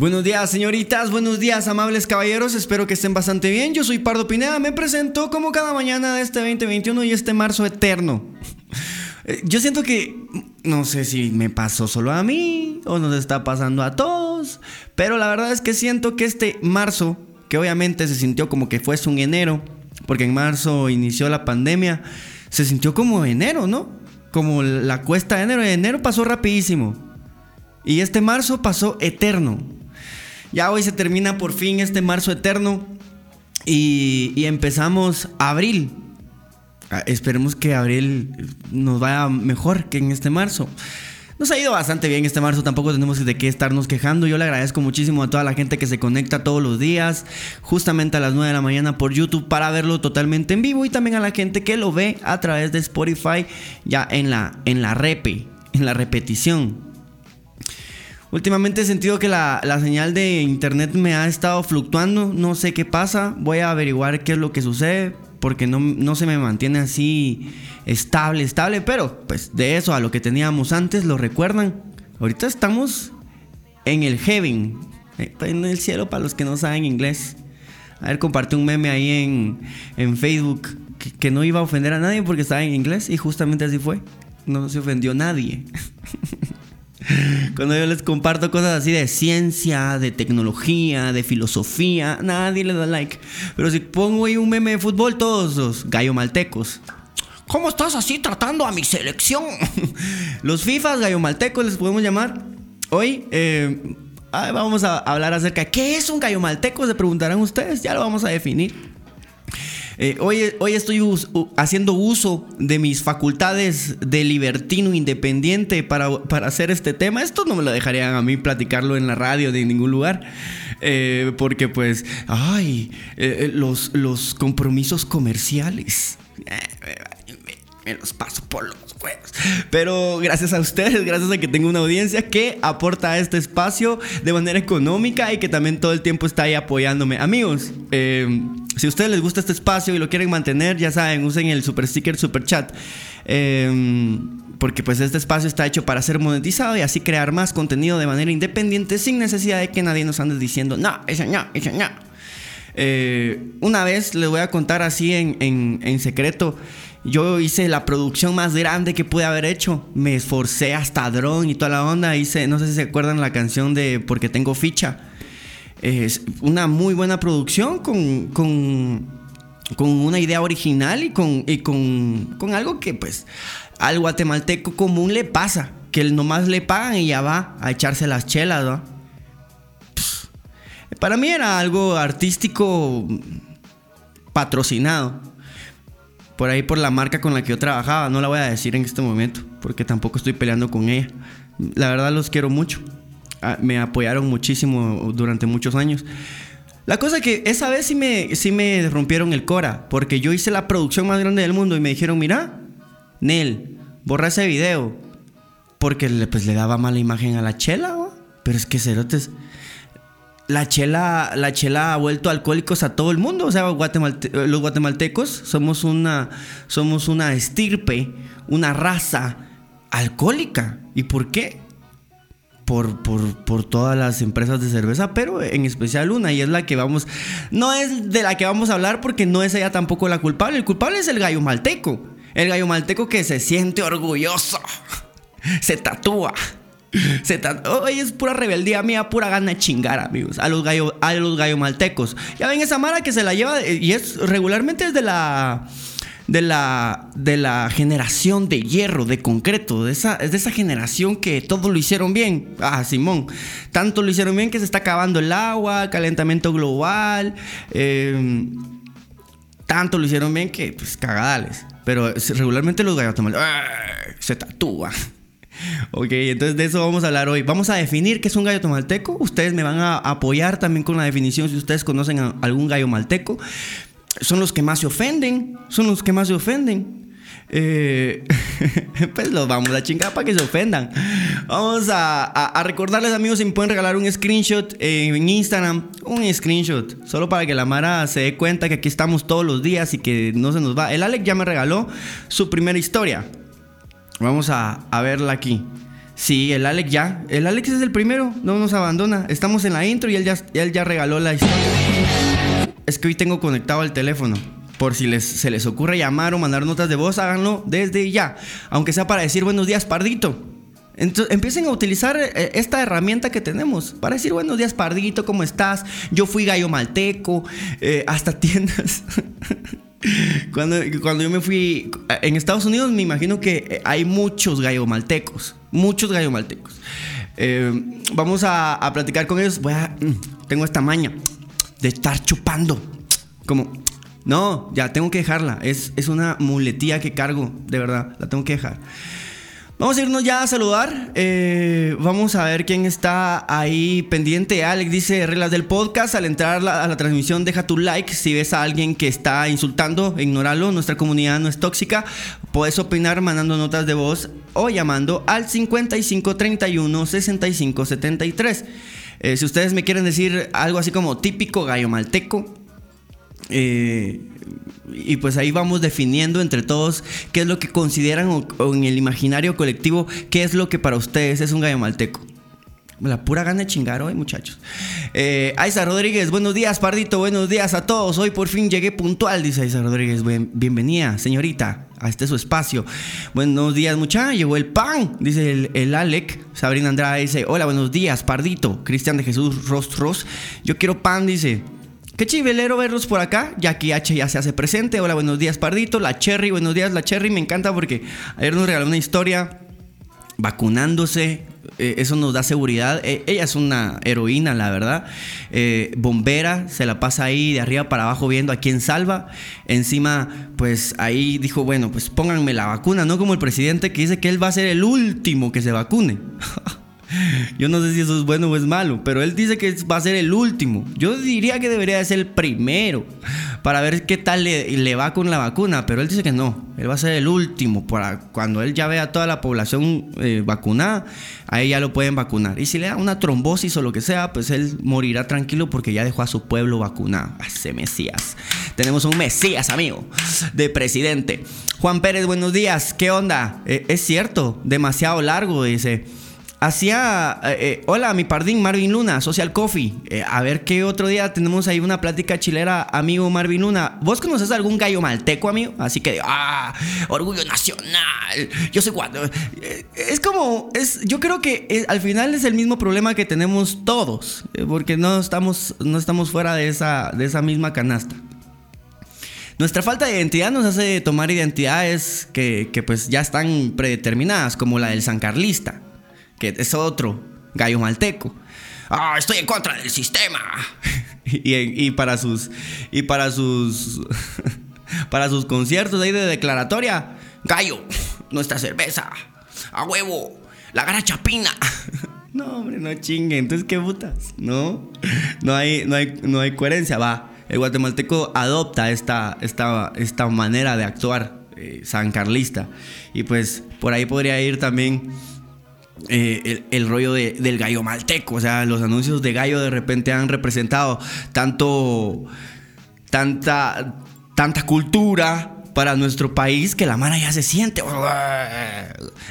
Buenos días, señoritas, buenos días, amables caballeros, espero que estén bastante bien. Yo soy Pardo Pineda, me presento como cada mañana de este 2021 y este marzo eterno. Eh, yo siento que, no sé si me pasó solo a mí o nos está pasando a todos, pero la verdad es que siento que este marzo, que obviamente se sintió como que fuese un enero, porque en marzo inició la pandemia, se sintió como enero, ¿no? Como la cuesta de enero, enero pasó rapidísimo. Y este marzo pasó eterno. Ya hoy se termina por fin este marzo eterno y, empezamos abril. Ah, esperemos que abril nos vaya mejor que en este marzo. Nos ha ido bastante bien este marzo, tampoco tenemos de qué estarnos quejando. Yo le agradezco muchísimo a toda la gente que se conecta todos los días, justamente a las 9 de la mañana por YouTube para verlo totalmente en vivo y también a la gente que lo ve a través de Spotify ya en la, en la repe, en la repetición. Últimamente he sentido que la, señal de internet me ha estado fluctuando. No sé qué pasa. Voy a averiguar qué es lo que sucede. Porque no, no se me mantiene así estable, estable. Pero pues de eso a lo que teníamos antes, ¿lo recuerdan? Ahorita estamos en el heaven. Eh, en el cielo para los que no saben inglés. A ver, compartí un meme ahí en, en Facebook que, que, no iba a ofender a nadie porque estaba en inglés y justamente así fue. No se ofendió nadie. Cuando yo les comparto cosas así de ciencia, de tecnología, de filosofía, nadie le da like. Pero si pongo ahí un meme de fútbol, todos los gallo maltecos. ¿Cómo estás así tratando a mi selección? los FIFAs gallo maltecos les podemos llamar. Hoy eh, vamos a hablar acerca de qué es un gallo malteco, se preguntarán ustedes, ya lo vamos a definir. Eh, hoy, estoy haciendo uso de mis facultades de libertino independiente para, hacer este tema. Esto no me lo dejarían a mí platicarlo en la radio de ningún lugar. Eh, porque pues, ay, eh, los, los compromisos comerciales. me los paso por los Pero gracias a ustedes, gracias a que tengo una audiencia que aporta a este espacio de manera económica y que también todo el tiempo está ahí apoyándome. Amigos, eh, si a ustedes les gusta este espacio y lo quieren mantener, ya saben, usen el super sticker, super chat. Em, porque pues este espacio está hecho para ser monetizado y así crear más contenido de manera independiente sin necesidad de que nadie nos ande diciendo, no, eso no, eso no. Eh, una vez les voy a contar así en, secreto. Yo hice la producción más grande que pude haber hecho. Me esforcé hasta dron y toda la onda. Hice, no sé si se acuerdan la canción de Porque tengo ficha. Es una muy buena producción con, con, con una idea original y, con, y con, con, algo que pues al guatemalteco común le pasa, que nomás le pagan y ya va a echarse las chelas, para mí era algo artístico patrocinado. Por ahí por la marca con la que yo trabajaba, no la voy a decir en este momento, porque tampoco estoy peleando con ella. La verdad los quiero mucho me apoyaron muchísimo durante muchos años. La cosa que esa vez sí me, sí me rompieron el cora, porque yo hice la producción más grande del mundo y me dijeron, mira, Nel, borra ese video, porque le, pues, le daba mala imagen a la chela, pero es que cerotes... La chela, la chela ha vuelto alcohólicos a todo el mundo. O sea, los guatemaltecos somos una, somos una estirpe, una raza alcohólica. ¿Y por qué? por, por, todas las empresas de cerveza, pero en especial una, y es la que vamos, no es de la que vamos a hablar porque no es ella tampoco la culpable, el culpable es el gallo malteco, el gallo malteco que se siente orgulloso, se tatúa. Se Oye, es pura rebeldía mía, pura gana de chingar, amigos. A los gallo, a los gallo maltecos. Ya ven esa mara que se la lleva. Y es regularmente es de la de la, de la generación de hierro, de concreto, de esa, de esa generación que todo lo hicieron bien. Ah, Simón, tanto lo hicieron bien que se está acabando el agua, calentamiento global, em, tanto lo hicieron bien que, pues, cagadales. Pero regularmente los gallos se tatúan. Ok, entonces de eso vamos a hablar hoy. Vamos a definir qué es un gallo tomalteco. Ustedes me van a apoyar también con la definición si ustedes conocen a algún gallo malteco son los que más se ofenden, son los que más se ofenden. Eh, pues los vamos a chingar para que se ofendan. Vamos a, recordarles, amigos, si me pueden regalar un screenshot en Instagram. Un screenshot. Solo para que la Mara se dé cuenta que aquí estamos todos los días y que no se nos va. El Alex ya me regaló su primera historia. Vamos a, a verla aquí. Sí, el Alex ya. El Alex es el primero, no nos abandona. Estamos en la intro y él ya, él ya regaló la historia. Es que hoy tengo conectado el teléfono. Por si les, se les ocurre llamar o mandar notas de voz, háganlo desde ya. Aunque sea para decir buenos días, Pardito. Entonces, empiecen a utilizar eh, esta herramienta que tenemos para decir buenos días, Pardito, ¿cómo estás? Yo fui gallo malteco, eh, hasta tiendas. Cuando, cuando yo me fui en Estados Unidos, me imagino que hay muchos gallo maltecos, muchos gallo maltecos. Eh, vamos a, a, platicar con ellos. Voy a, mm, tengo esta maña de estar chupando. Como, no, ya tengo que dejarla. Es, es una muletía que cargo, de verdad, la tengo que dejar. Vamos a irnos ya a saludar. Eh, vamos a ver quién está ahí pendiente. Alex dice reglas del podcast. Al entrar a la, transmisión, deja tu like. Si ves a alguien que está insultando, ignóralo. Nuestra comunidad no es tóxica. Puedes opinar mandando notas de voz o llamando al 5531 6573. Eh, si ustedes me quieren decir algo así como típico gallo malteco, eh, y pues ahí vamos definiendo entre todos qué es lo que consideran o, en el imaginario colectivo, qué es lo que para ustedes es un gallo malteco. La pura gana de chingar hoy, muchachos. Eh, Aiza Rodríguez, buenos días, Pardito, buenos días a todos. Hoy por fin llegué puntual, dice Aiza Rodríguez. bienvenida, señorita, a este su espacio. Buenos días, muchachos. Llegó el pan, dice el, el, Alec. Sabrina Andrade dice: Hola, buenos días, Pardito. Cristian de Jesús Rostros. Yo quiero pan, dice. Qué chivelero verlos por acá. Jackie H ya se hace presente. Hola, buenos días, Pardito. La Cherry, buenos días, la Cherry. Me encanta porque ayer nos regaló una historia vacunándose. Eh, eso nos da seguridad. Eh, ella es una heroína, la verdad. Eh, bombera, se la pasa ahí de arriba para abajo viendo a quién salva. Encima, pues ahí dijo, bueno, pues pónganme la vacuna, no como el presidente que dice que él va a ser el último que se vacune. Yo no sé si eso es bueno o es malo, pero él dice que va a ser el último. Yo diría que debería ser el primero para ver qué tal le, va con la vacuna, pero él dice que no, él va a ser el último. Para cuando él ya vea a toda la población eh, vacunada, ahí ya lo pueden vacunar. Y si le da una trombosis o lo que sea, pues él morirá tranquilo porque ya dejó a su pueblo vacunado. Ese Mesías. Tenemos un Mesías, amigo, de presidente. Juan Pérez, buenos días. ¿Qué onda? Eh, es cierto, demasiado largo, dice. Hacía, eh, eh, hola, mi pardín Marvin Luna, Social Coffee. Eh, a ver qué otro día tenemos ahí una plática chilera, amigo Marvin Luna. ¿Vos conoces algún gallo malteco, amigo? Así que, ah, orgullo nacional. Yo sé cuándo. es como, es, yo creo que al final es el mismo problema que tenemos todos, porque no estamos, no estamos fuera de esa, de esa misma canasta. Nuestra falta de identidad nos hace tomar identidades que, que pues ya están predeterminadas, como la del San Carlista que es otro gallo malteco. Ah, estoy en contra del sistema. y, para sus y para sus para sus conciertos ahí de declaratoria, gallo, nuestra cerveza, a huevo, la gara chapina. no, hombre, no chingue, entonces qué putas, ¿no? No hay no hay no hay coherencia, va. El guatemalteco adopta esta, esta, esta manera de actuar eh, san carlista. Y pues por ahí podría ir también eh, el, rollo del gallo malteco. O sea, los anuncios de gallo de repente han representado tanto. tanta. tanta cultura para nuestro país que la mara ya se siente.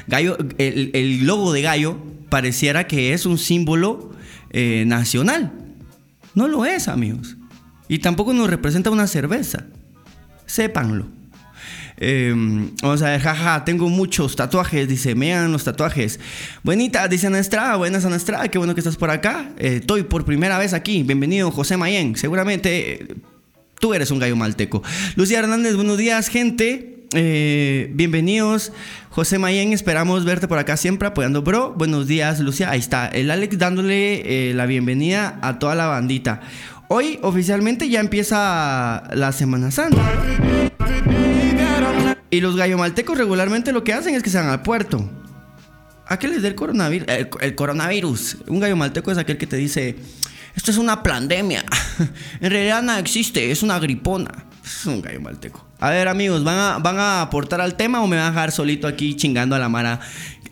Gallo, el, logo de gallo pareciera que es un símbolo eh, nacional. No lo es, amigos. Y tampoco nos representa una cerveza. Sépanlo. Em, vamos a ver, jaja, tengo muchos tatuajes. Dice, vean los tatuajes. Buenita, dice Ana. Buenas, Ana Estrada. Qué bueno que estás por acá. Eh, estoy por primera vez aquí. Bienvenido, José Mayen. Seguramente eh, tú eres un gallo malteco. Lucía Hernández, buenos días, gente. Eh, bienvenidos, José Mayen. Esperamos verte por acá siempre apoyando, bro. Buenos días, Lucía. Ahí está, el Alex dándole la bienvenida a toda la bandita. Hoy oficialmente ya empieza la Semana Santa. Y los gallomaltecos regularmente lo que hacen es que se van al puerto. ¿A qué les da el coronavirus? El, coronavirus. Un gallo malteco es aquel que te dice, esto es una pandemia. en realidad nada existe, es una gripona. Es un gallo malteco. A ver amigos, ¿van a, ¿van a aportar al tema o me van a dejar solito aquí chingando a la mara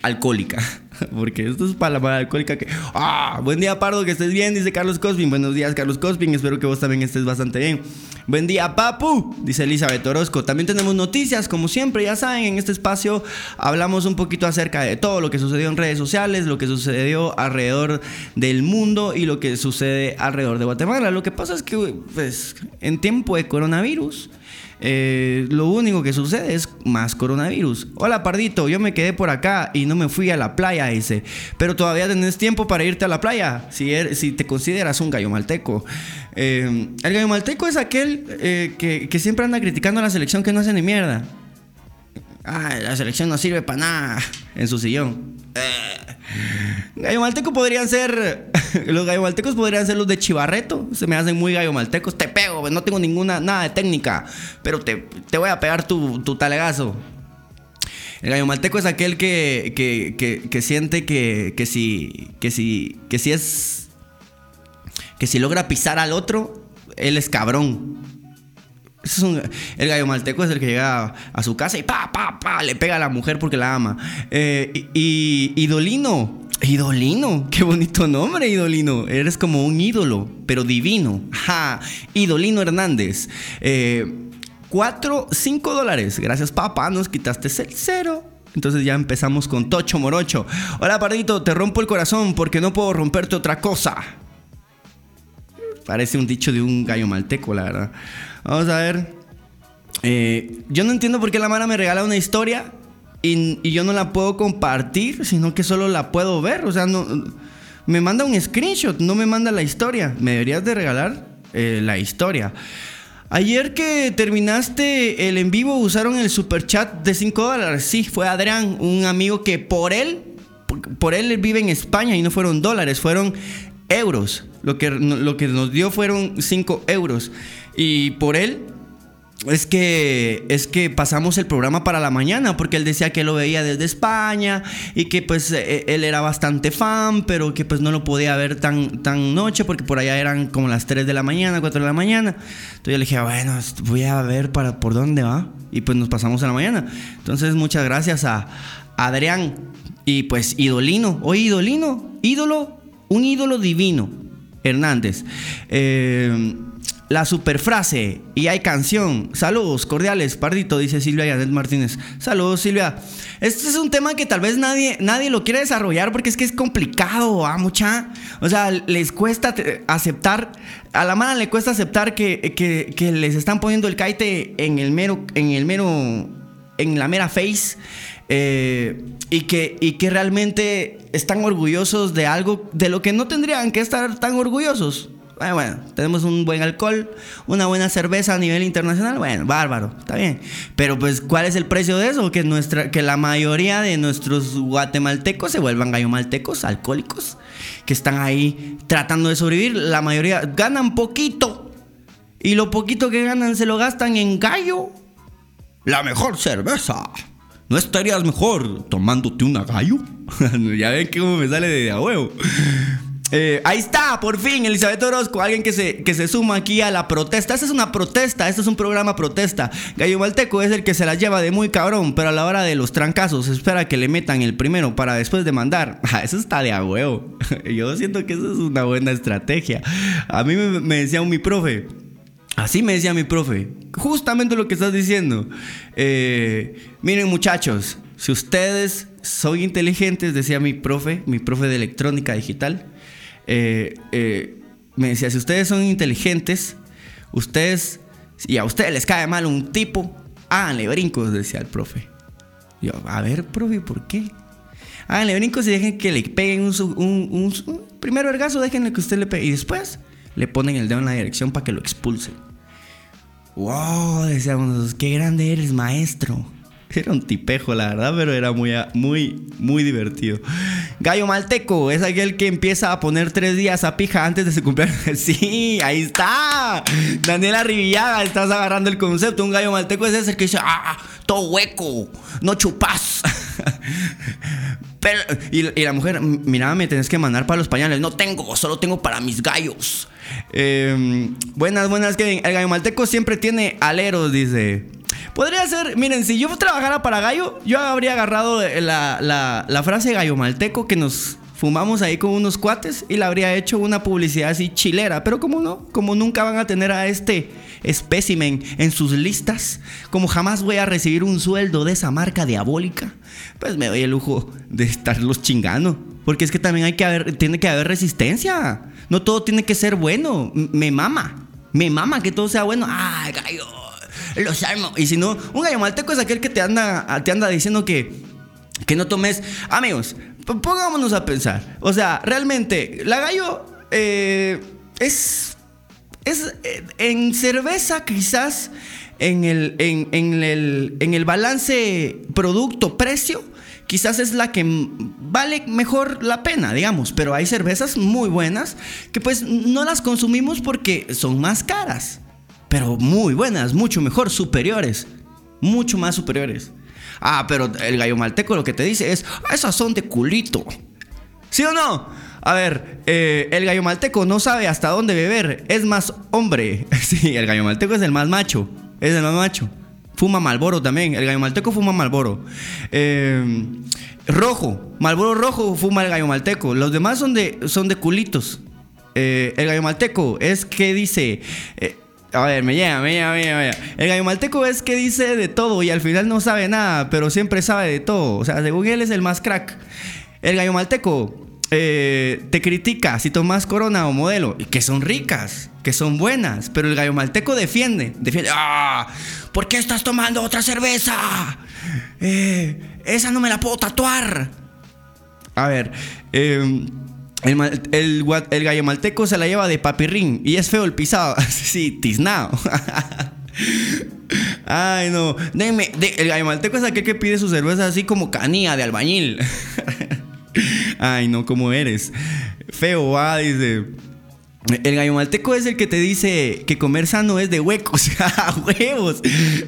alcohólica? Porque esto es para la mala alcohólica que. ¡Ah! Buen día, Pardo, que estés bien, dice Carlos Cospin. Buenos días, Carlos Cospin. Espero que vos también estés bastante bien. Buen día, Papu, dice Elizabeth Orozco. También tenemos noticias, como siempre, ya saben, en este espacio hablamos un poquito acerca de todo lo que sucedió en redes sociales, lo que sucedió alrededor del mundo y lo que sucede alrededor de Guatemala. Lo que pasa es que, pues, en tiempo de coronavirus. Eh, lo único que sucede es más coronavirus. Hola Pardito, yo me quedé por acá y no me fui a la playa, dice. Pero todavía tenés tiempo para irte a la playa si, er, te consideras un gallo malteco. Eh, el gallo malteco es aquel eh, que siempre anda criticando a la selección que no hace ni mierda. Ah, la selección no sirve para nada en su sillón. Gallo malteco podrían ser. Los gallo maltecos podrían ser los de Chivarreto. Se me hacen muy gallo maltecos. Te pego, no tengo ninguna nada de técnica. Pero te, voy a pegar tu, tu talegazo. El gallo malteco es aquel que, que, siente que, que, si, que, si, que si es. Que si logra pisar al otro, él es cabrón el gallo malteco es el que llega a, su casa y pa, le pega a la mujer porque la ama. Eh, y, Idolino, Idolino, qué bonito nombre, Idolino. Eres como un ídolo, pero divino. Ja, Idolino Hernández. Eh, 4, 5 dólares. Gracias, papá. Nos quitaste el cero. Entonces ya empezamos con Tocho Morocho. Hola, Pardito, te rompo el corazón porque no puedo romperte otra cosa. Parece un dicho de un gallo malteco, la verdad. Vamos a ver. Eh, yo no entiendo por qué la Mara me regala una historia y, yo no la puedo compartir, sino que solo la puedo ver. O sea, no, me manda un screenshot, no me manda la historia. Me deberías de regalar eh, la historia. Ayer que terminaste el en vivo usaron el super chat de 5 dólares. Sí, fue Adrián, un amigo que por él, por él vive en España y no fueron dólares, fueron euros. Lo que, lo que nos dio fueron 5 euros. Y por él es que es que pasamos el programa para la mañana porque él decía que lo veía desde España y que pues e, él era bastante fan pero que pues no lo podía ver tan tan noche porque por allá eran como las 3 de la mañana 4 de la mañana. Entonces yo le dije bueno voy a ver para por dónde va y pues nos pasamos a la mañana. Entonces muchas gracias a Adrián y pues idolino. Hoy idolino ídolo un ídolo divino Hernández. Eh la superfrase y hay canción. Saludos cordiales, Pardito, dice Silvia Yanet Martínez. Saludos, Silvia. Este es un tema que tal vez nadie, nadie lo quiere desarrollar porque es que es complicado, ¿ah, mucha? O sea, les cuesta aceptar, a la mano le cuesta aceptar que, les están poniendo el caite en el mero, en el mero, en la mera face. Eh, y, que, y que realmente están orgullosos de algo de lo que no tendrían que estar tan orgullosos. Ah, bueno, tenemos un buen alcohol, una buena cerveza a nivel internacional, bueno, bárbaro, está bien. Pero pues, ¿cuál es el precio de eso? Que, nuestra, que la mayoría de nuestros guatemaltecos se vuelvan gallomaltecos, alcohólicos, que están ahí tratando de sobrevivir. La mayoría ganan poquito y lo poquito que ganan se lo gastan en gallo. La mejor cerveza. ¿No estarías mejor tomándote una gallo? ya ven cómo me sale de a huevo. Eh, ahí está, por fin, Elizabeth Orozco, alguien que se, que se suma aquí a la protesta. Esta es una protesta, este es un programa protesta. Gallo Malteco es el que se la lleva de muy cabrón, pero a la hora de los trancazos espera que le metan el primero para después demandar. Ah, eso está de a huevo. Yo siento que eso es una buena estrategia. A mí me, decía mi profe, Así me decía mi profe, justamente lo que estás diciendo. Eh, miren muchachos, si ustedes son inteligentes, decía mi profe, mi profe de electrónica digital, eh, eh, me decía, si ustedes son inteligentes, ustedes, y a ustedes les cae mal un tipo, háganle brincos, decía el profe. Yo, a ver, profe, ¿por qué? Háganle brincos y dejen que le peguen un, un, un, primero ergazo, déjenle que usted le pegue. Y después le ponen el dedo en la dirección para que lo expulsen. Wow, decíamos, qué grande eres, maestro. Era un tipejo, la verdad, pero era muy, muy, muy divertido. Gallo Malteco es aquel que empieza a poner tres días a pija antes de su cumpleaños. Sí, ahí está. Daniela Rivillaga, estás agarrando el concepto. Un gallo malteco es ese que dice, ah, todo hueco, no chupas. y, la mujer, mira, me tenés que mandar para los pañales. No tengo, solo tengo para mis gallos. Em, buenas, buenas, que el gallo malteco siempre tiene aleros, dice. Podría ser, miren, si yo trabajara para Gallo, yo habría agarrado la, la, frase gallo malteco que nos fumamos ahí con unos cuates y le habría hecho una publicidad así chilera. Pero como no, como nunca van a tener a este espécimen en sus listas, como jamás voy a recibir un sueldo de esa marca diabólica, pues me doy el lujo de estarlos chingando. Porque es que también hay que haber, tiene que haber resistencia. No todo tiene que ser bueno. Me mama. Me mama que todo sea bueno. Ay, gallo. Los armo. Y si no, un gallo malteco es aquel que te anda, te anda diciendo que, que no tomes. Amigos, pongámonos a pensar. O sea, realmente, la gallo eh, es. Es eh, en cerveza, quizás en el, en, en el, en el balance producto-precio, quizás es la que vale mejor la pena, digamos. Pero hay cervezas muy buenas que, pues, no las consumimos porque son más caras. Pero muy buenas, mucho mejor, superiores. Mucho más superiores. Ah, pero el gallo malteco lo que te dice es, esas son de culito. ¿Sí o no? A ver, eh, el gallo malteco no sabe hasta dónde beber, es más hombre. Sí, el gallo malteco es el más macho, es el más macho. Fuma Malboro también, el gallo malteco fuma Malboro. Eh, rojo, Malboro rojo fuma el gallo malteco. Los demás son de, son de culitos. Eh, el gallo malteco es que dice... A ver, me llega, me llega, me llega, El gallo malteco es que dice de todo y al final no sabe nada, pero siempre sabe de todo. O sea, según él es el más crack. El gallo malteco eh, te critica si tomas corona o modelo, que son ricas, que son buenas, pero el gallo malteco defiende, defiende, ¡ah! ¿Por qué estás tomando otra cerveza? Eh, esa no me la puedo tatuar. A ver, eh, el, gallo malteco se la lleva de papirrín y es feo el pisado. sí, tiznado. Ay, no. Deme, el gallo malteco es aquel que pide su cerveza así como canía de albañil. Ay, no, ¿cómo eres? Feo, va, dice. El gallo malteco es el que te dice que comer sano es de huecos, huevos.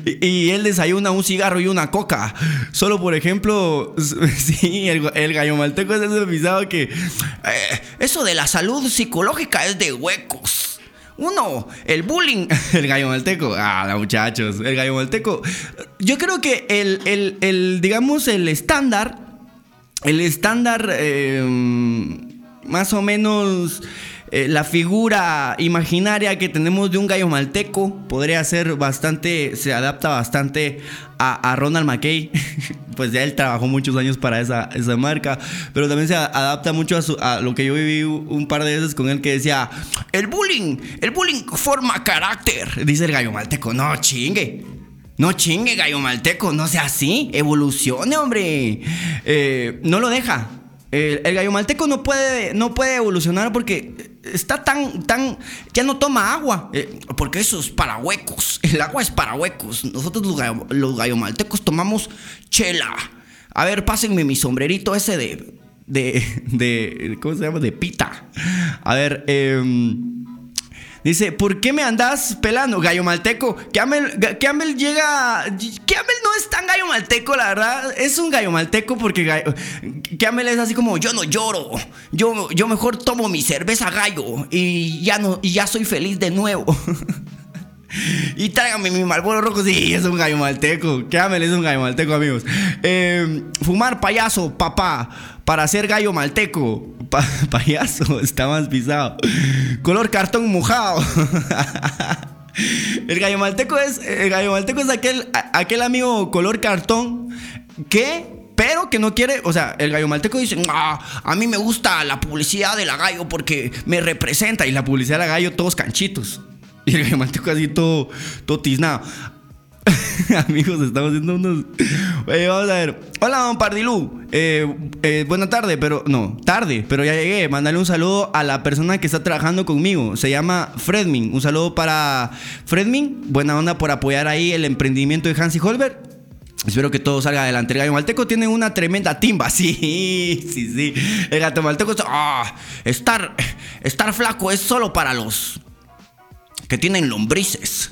Y, él desayuna un cigarro y una coca. Solo por ejemplo, sí, el, gallo malteco es ese pisado que eh, eso de la salud psicológica es de huecos. Uno, el bullying. El gallo malteco. Ah, muchachos. El gallo malteco. Yo creo que el, el digamos, el estándar. El estándar. Eh, más o menos eh, la figura imaginaria que tenemos de un gallo malteco podría ser bastante, se adapta bastante a, Ronald McKay, pues ya él trabajó muchos años para esa, esa marca, pero también se adapta mucho a, a, lo que yo viví un par de veces con él que decía, el bullying, el bullying forma carácter, dice el gallo malteco, no chingue. No chingue, gallo malteco, no sea así, evolucione, hombre. Eh, no lo deja, el, gallo malteco no puede, no puede evolucionar porque está tan, tan, ya no toma agua, eh, porque eso es para huecos. El agua es para huecos. Nosotros los, gallo, gallomaltecos tomamos chela. A ver, pásenme mi sombrerito ese de, de, de, ¿cómo se llama? De pita. A ver, eh, Dice, ¿por qué me andas pelando, gallo malteco? Que Amel, llega... Que Amel no es tan gallo malteco, la verdad. Es un gallo malteco porque gallo, que Amel es así como, yo no lloro. Yo, yo mejor tomo mi cerveza gallo y ya, no, y ya soy feliz de nuevo. Y tráigame mi Marlboro rojo. Sí, es un gallo malteco. Que Amel es un gallo malteco, amigos. Eh, fumar payaso, papá. Para ser gallo malteco. payaso, está más pisado. Color cartón mojado. el gallo malteco es. El gallo malteco es aquel, aquel amigo color cartón que pero que no quiere, o sea, el gallo malteco dice, ah, a mí me gusta la publicidad de la gallo porque me representa y la publicidad de la gallo todos canchitos. Y el gallo malteco así todo, todo tiznado. Amigos, estamos haciendo unos. vamos a ver. Hola, don Pardilú. Eh, eh, buena tarde, pero. No, tarde, pero ya llegué. Mándale un saludo a la persona que está trabajando conmigo. Se llama Fredmin. Un saludo para Fredmin. Buena onda por apoyar ahí el emprendimiento de Hansi Holberg. Espero que todo salga adelante. El gallo malteco tiene una tremenda timba. Sí, sí, sí. El gato malteco está. Ah, estar, estar flaco es solo para los que tienen lombrices.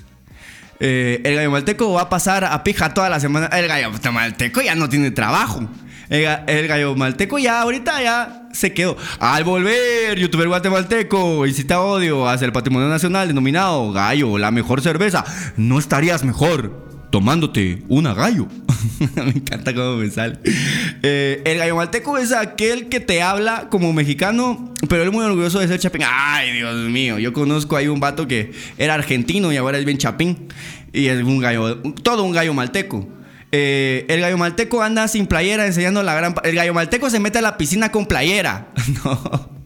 Eh, el gallo malteco va a pasar a pija toda la semana. El gallo malteco ya no tiene trabajo. El, gallo malteco ya ahorita ya se quedó. Al volver, youtuber guatemalteco, te odio hacia el patrimonio nacional denominado Gallo, la mejor cerveza, no estarías mejor. Tomándote una gallo. me encanta cómo me sale. Eh, el gallo malteco es aquel que te habla como mexicano, pero él es muy orgulloso de ser chapín. Ay, Dios mío, yo conozco ahí un vato que era argentino y ahora es bien chapín. Y es un gallo, todo un gallo malteco. Eh, el gallo malteco anda sin playera enseñando la gran... El gallo malteco se mete a la piscina con playera. no.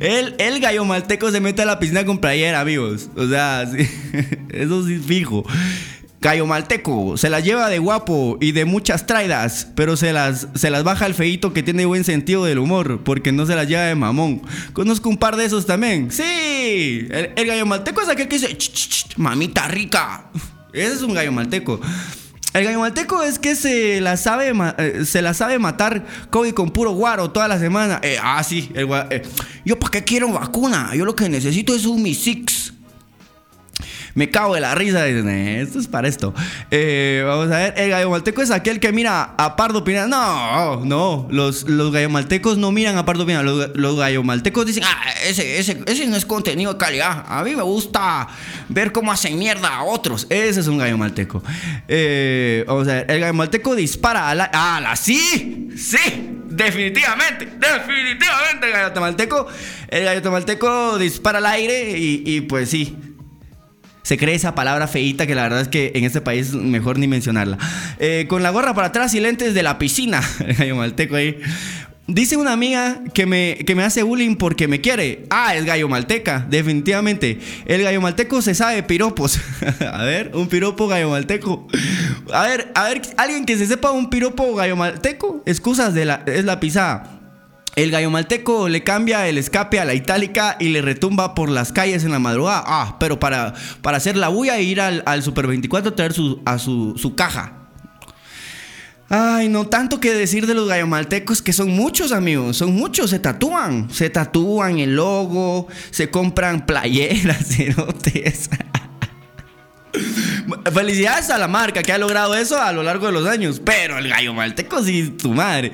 El, el, gallo malteco se mete a la piscina con playera, amigos. O sea, eso sí fijo. Gallo malteco se las lleva de guapo y de muchas traidas, pero se las, se las baja al feito que tiene buen sentido del humor, porque no se las lleva de mamón. Conozco un par de esos también. Sí, el, gallo malteco es aquel que dice, mamita rica. Ese es un gallo malteco. El gallo malteco es que se la sabe, eh, se sabe matar COVID con puro guaro toda la semana. Eh, ah, sí, el, eh, yo para qué quiero vacuna, yo lo que necesito es un Mi Six. Me cago de la risa. Dicen, esto es para esto. Eh, vamos a ver. El gallo malteco es aquel que mira a Pardo Pineda. No, no. Los, los gallo maltecos no miran a Pardo Pineda. Los, los gallo maltecos dicen, ah, ese, ese, ese no es contenido de calidad. A mí me gusta ver cómo hacen mierda a otros. Ese es un gallo malteco. Eh, vamos a ver. El gallo malteco dispara a la. ¡Ah, la sí! ¡Sí! Definitivamente, definitivamente el gallo malteco. El gallo malteco dispara al aire y, y pues sí, se cree esa palabra feíta que la verdad es que en este país mejor ni mencionarla. Eh, con la gorra para atrás y lentes de la piscina. El gallo malteco ahí. Dice una amiga que me, que me hace bullying porque me quiere. Ah, es gallo malteca, definitivamente. El gallo malteco se sabe piropos. a ver, un piropo gallo malteco. A ver, a ver, alguien que se sepa un piropo gallo malteco. Excusas de la, es la pisada. El gallo malteco le cambia el escape a la itálica y le retumba por las calles en la madrugada. Ah, pero para, para hacer la bulla e ir al, Super 24 a traer su, a su, caja. Ay, no tanto que decir de los maltecos que son muchos amigos, son muchos, se tatúan, se tatúan el logo, se compran playeras, cerotes. Felicidades a la marca que ha logrado eso a lo largo de los años, pero el gallo malteco sí, tu madre.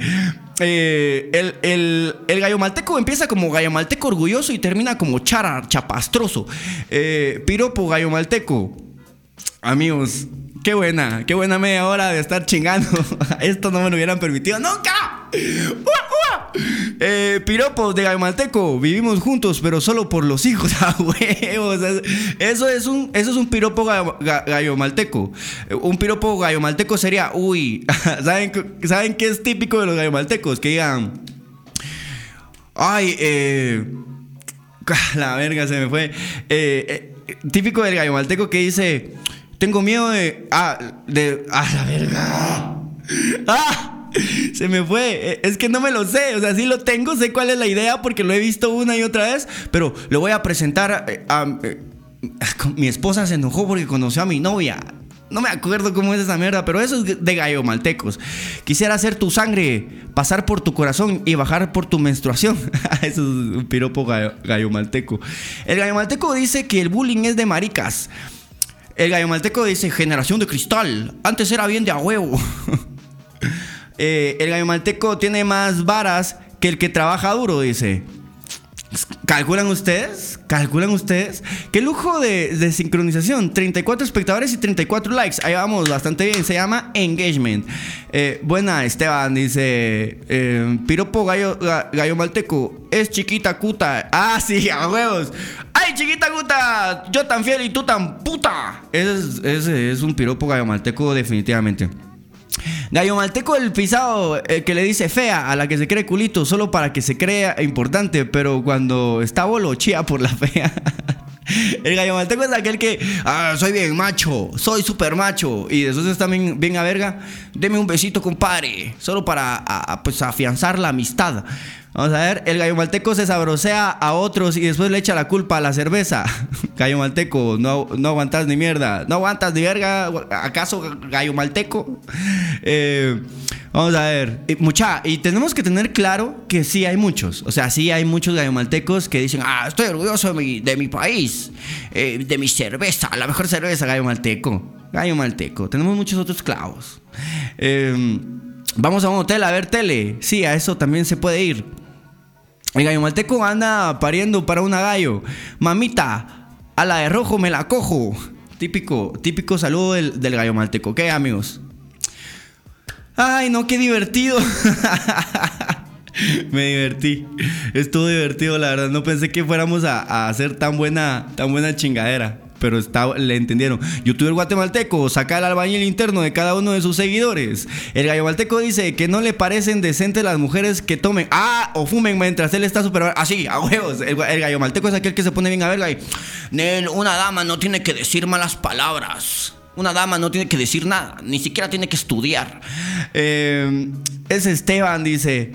Eh, el, gallo malteco empieza como gallo malteco orgulloso y termina como chara, chapastroso. Eh, piropo gallo malteco. Amigos, qué buena, qué buena media hora de estar chingando. Esto no me lo hubieran permitido nunca. Eh, piropos de gallo malteco, vivimos juntos, pero solo por los hijos. Eso es un, eso es un piropo gallo, malteco. Un piropo gallo malteco sería, uy, ¿saben, ¿saben qué es típico de los gallo maltecos? Que digan, ay, eh, la verga se me fue. Eh, eh, típico del gallo malteco que dice, tengo miedo de, ah, de, ah, la verga. ¡Ah! Se me fue. E, es que no me lo sé. O sea, sí lo tengo, sé cuál es la idea porque lo he visto una y otra vez. Pero lo voy a presentar eh, a. Eh, mi esposa se enojó porque conoció a mi novia. No me acuerdo cómo es esa mierda, pero eso es de gallo maltecos. Quisiera hacer tu sangre pasar por tu corazón y bajar por tu menstruación. eso es un piropo gallo, malteco. El gallo malteco dice que el bullying es de maricas. El gallo malteco dice generación de cristal. Antes era bien de a huevo. Eh, el gallo malteco tiene más varas que el que trabaja duro, dice. ¿Calculan ustedes? ¿Calculan ustedes? ¿Qué lujo de, sincronización? 34 espectadores y 34 likes. Ahí vamos, bastante bien. Se llama Engagement. Eh, buena, Esteban dice: eh, Piropo gallo, gallo malteco. Es chiquita cuta. Ah, sí, a huevos. ¡Ay, chiquita cuta! Yo tan fiel y tú tan puta. Ese es, es un piropo gallo malteco, definitivamente. Gallo Malteco el pisado que le dice fea a la que se cree culito solo para que se crea importante, pero cuando está bolo chía por la fea. El gallo malteco es aquel que, ah, soy bien macho, soy super macho. Y después está bien, bien a verga, deme un besito, compadre. Solo para pues, afianzar la amistad. Vamos a ver, el gallo malteco se sabrosea a otros y después le echa la culpa a la cerveza. gallo malteco, no, no aguantas ni mierda. No aguantas ni verga. ¿Acaso gallo malteco? Eh, vamos a ver. mucha, y tenemos que tener claro que sí hay muchos. O sea, sí hay muchos gallo maltecos que dicen, ah, estoy orgulloso de mi, país, eh, de mi cerveza, la mejor cerveza, gallo malteco. Gallo malteco. Tenemos muchos otros clavos. Eh, vamos a un hotel a ver tele. Sí, a eso también se puede ir. El gallo malteco anda pariendo para una gallo. Mamita, a la de rojo me la cojo. típico, típico saludo del, del gallo malteco. ¿Qué, amigos? Ay, no, qué divertido. Me divertí. Estuvo divertido, la verdad. No pensé que fuéramos a, hacer tan buena, tan buena chingadera. Pero le entendieron. Youtuber guatemalteco saca el albañil interno de cada uno de sus seguidores. El gallo malteco dice que no le parecen decentes las mujeres que tomen. Ah, o fumen mientras él está super. Así, a huevos. El, gallo malteco es aquel que se pone bien a verga y. Una dama no tiene que decir malas palabras. Una dama no tiene que decir nada, ni siquiera tiene que estudiar. Eh, es Esteban, dice.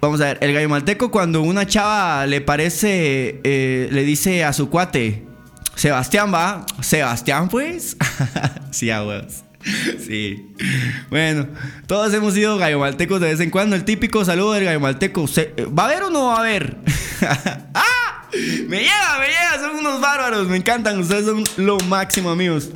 Vamos a ver, el gallo malteco cuando una chava le parece, eh, le dice a su cuate, Sebastián va, Sebastián pues, sí, a Sí. Bueno, todos hemos sido gallo maltecos de vez en cuando. El típico saludo del gallo malteco. ¿Va a haber o no va a haber? ¡Ah! Me llega, me llega. Son unos bárbaros. Me encantan. Ustedes son lo máximo, amigos.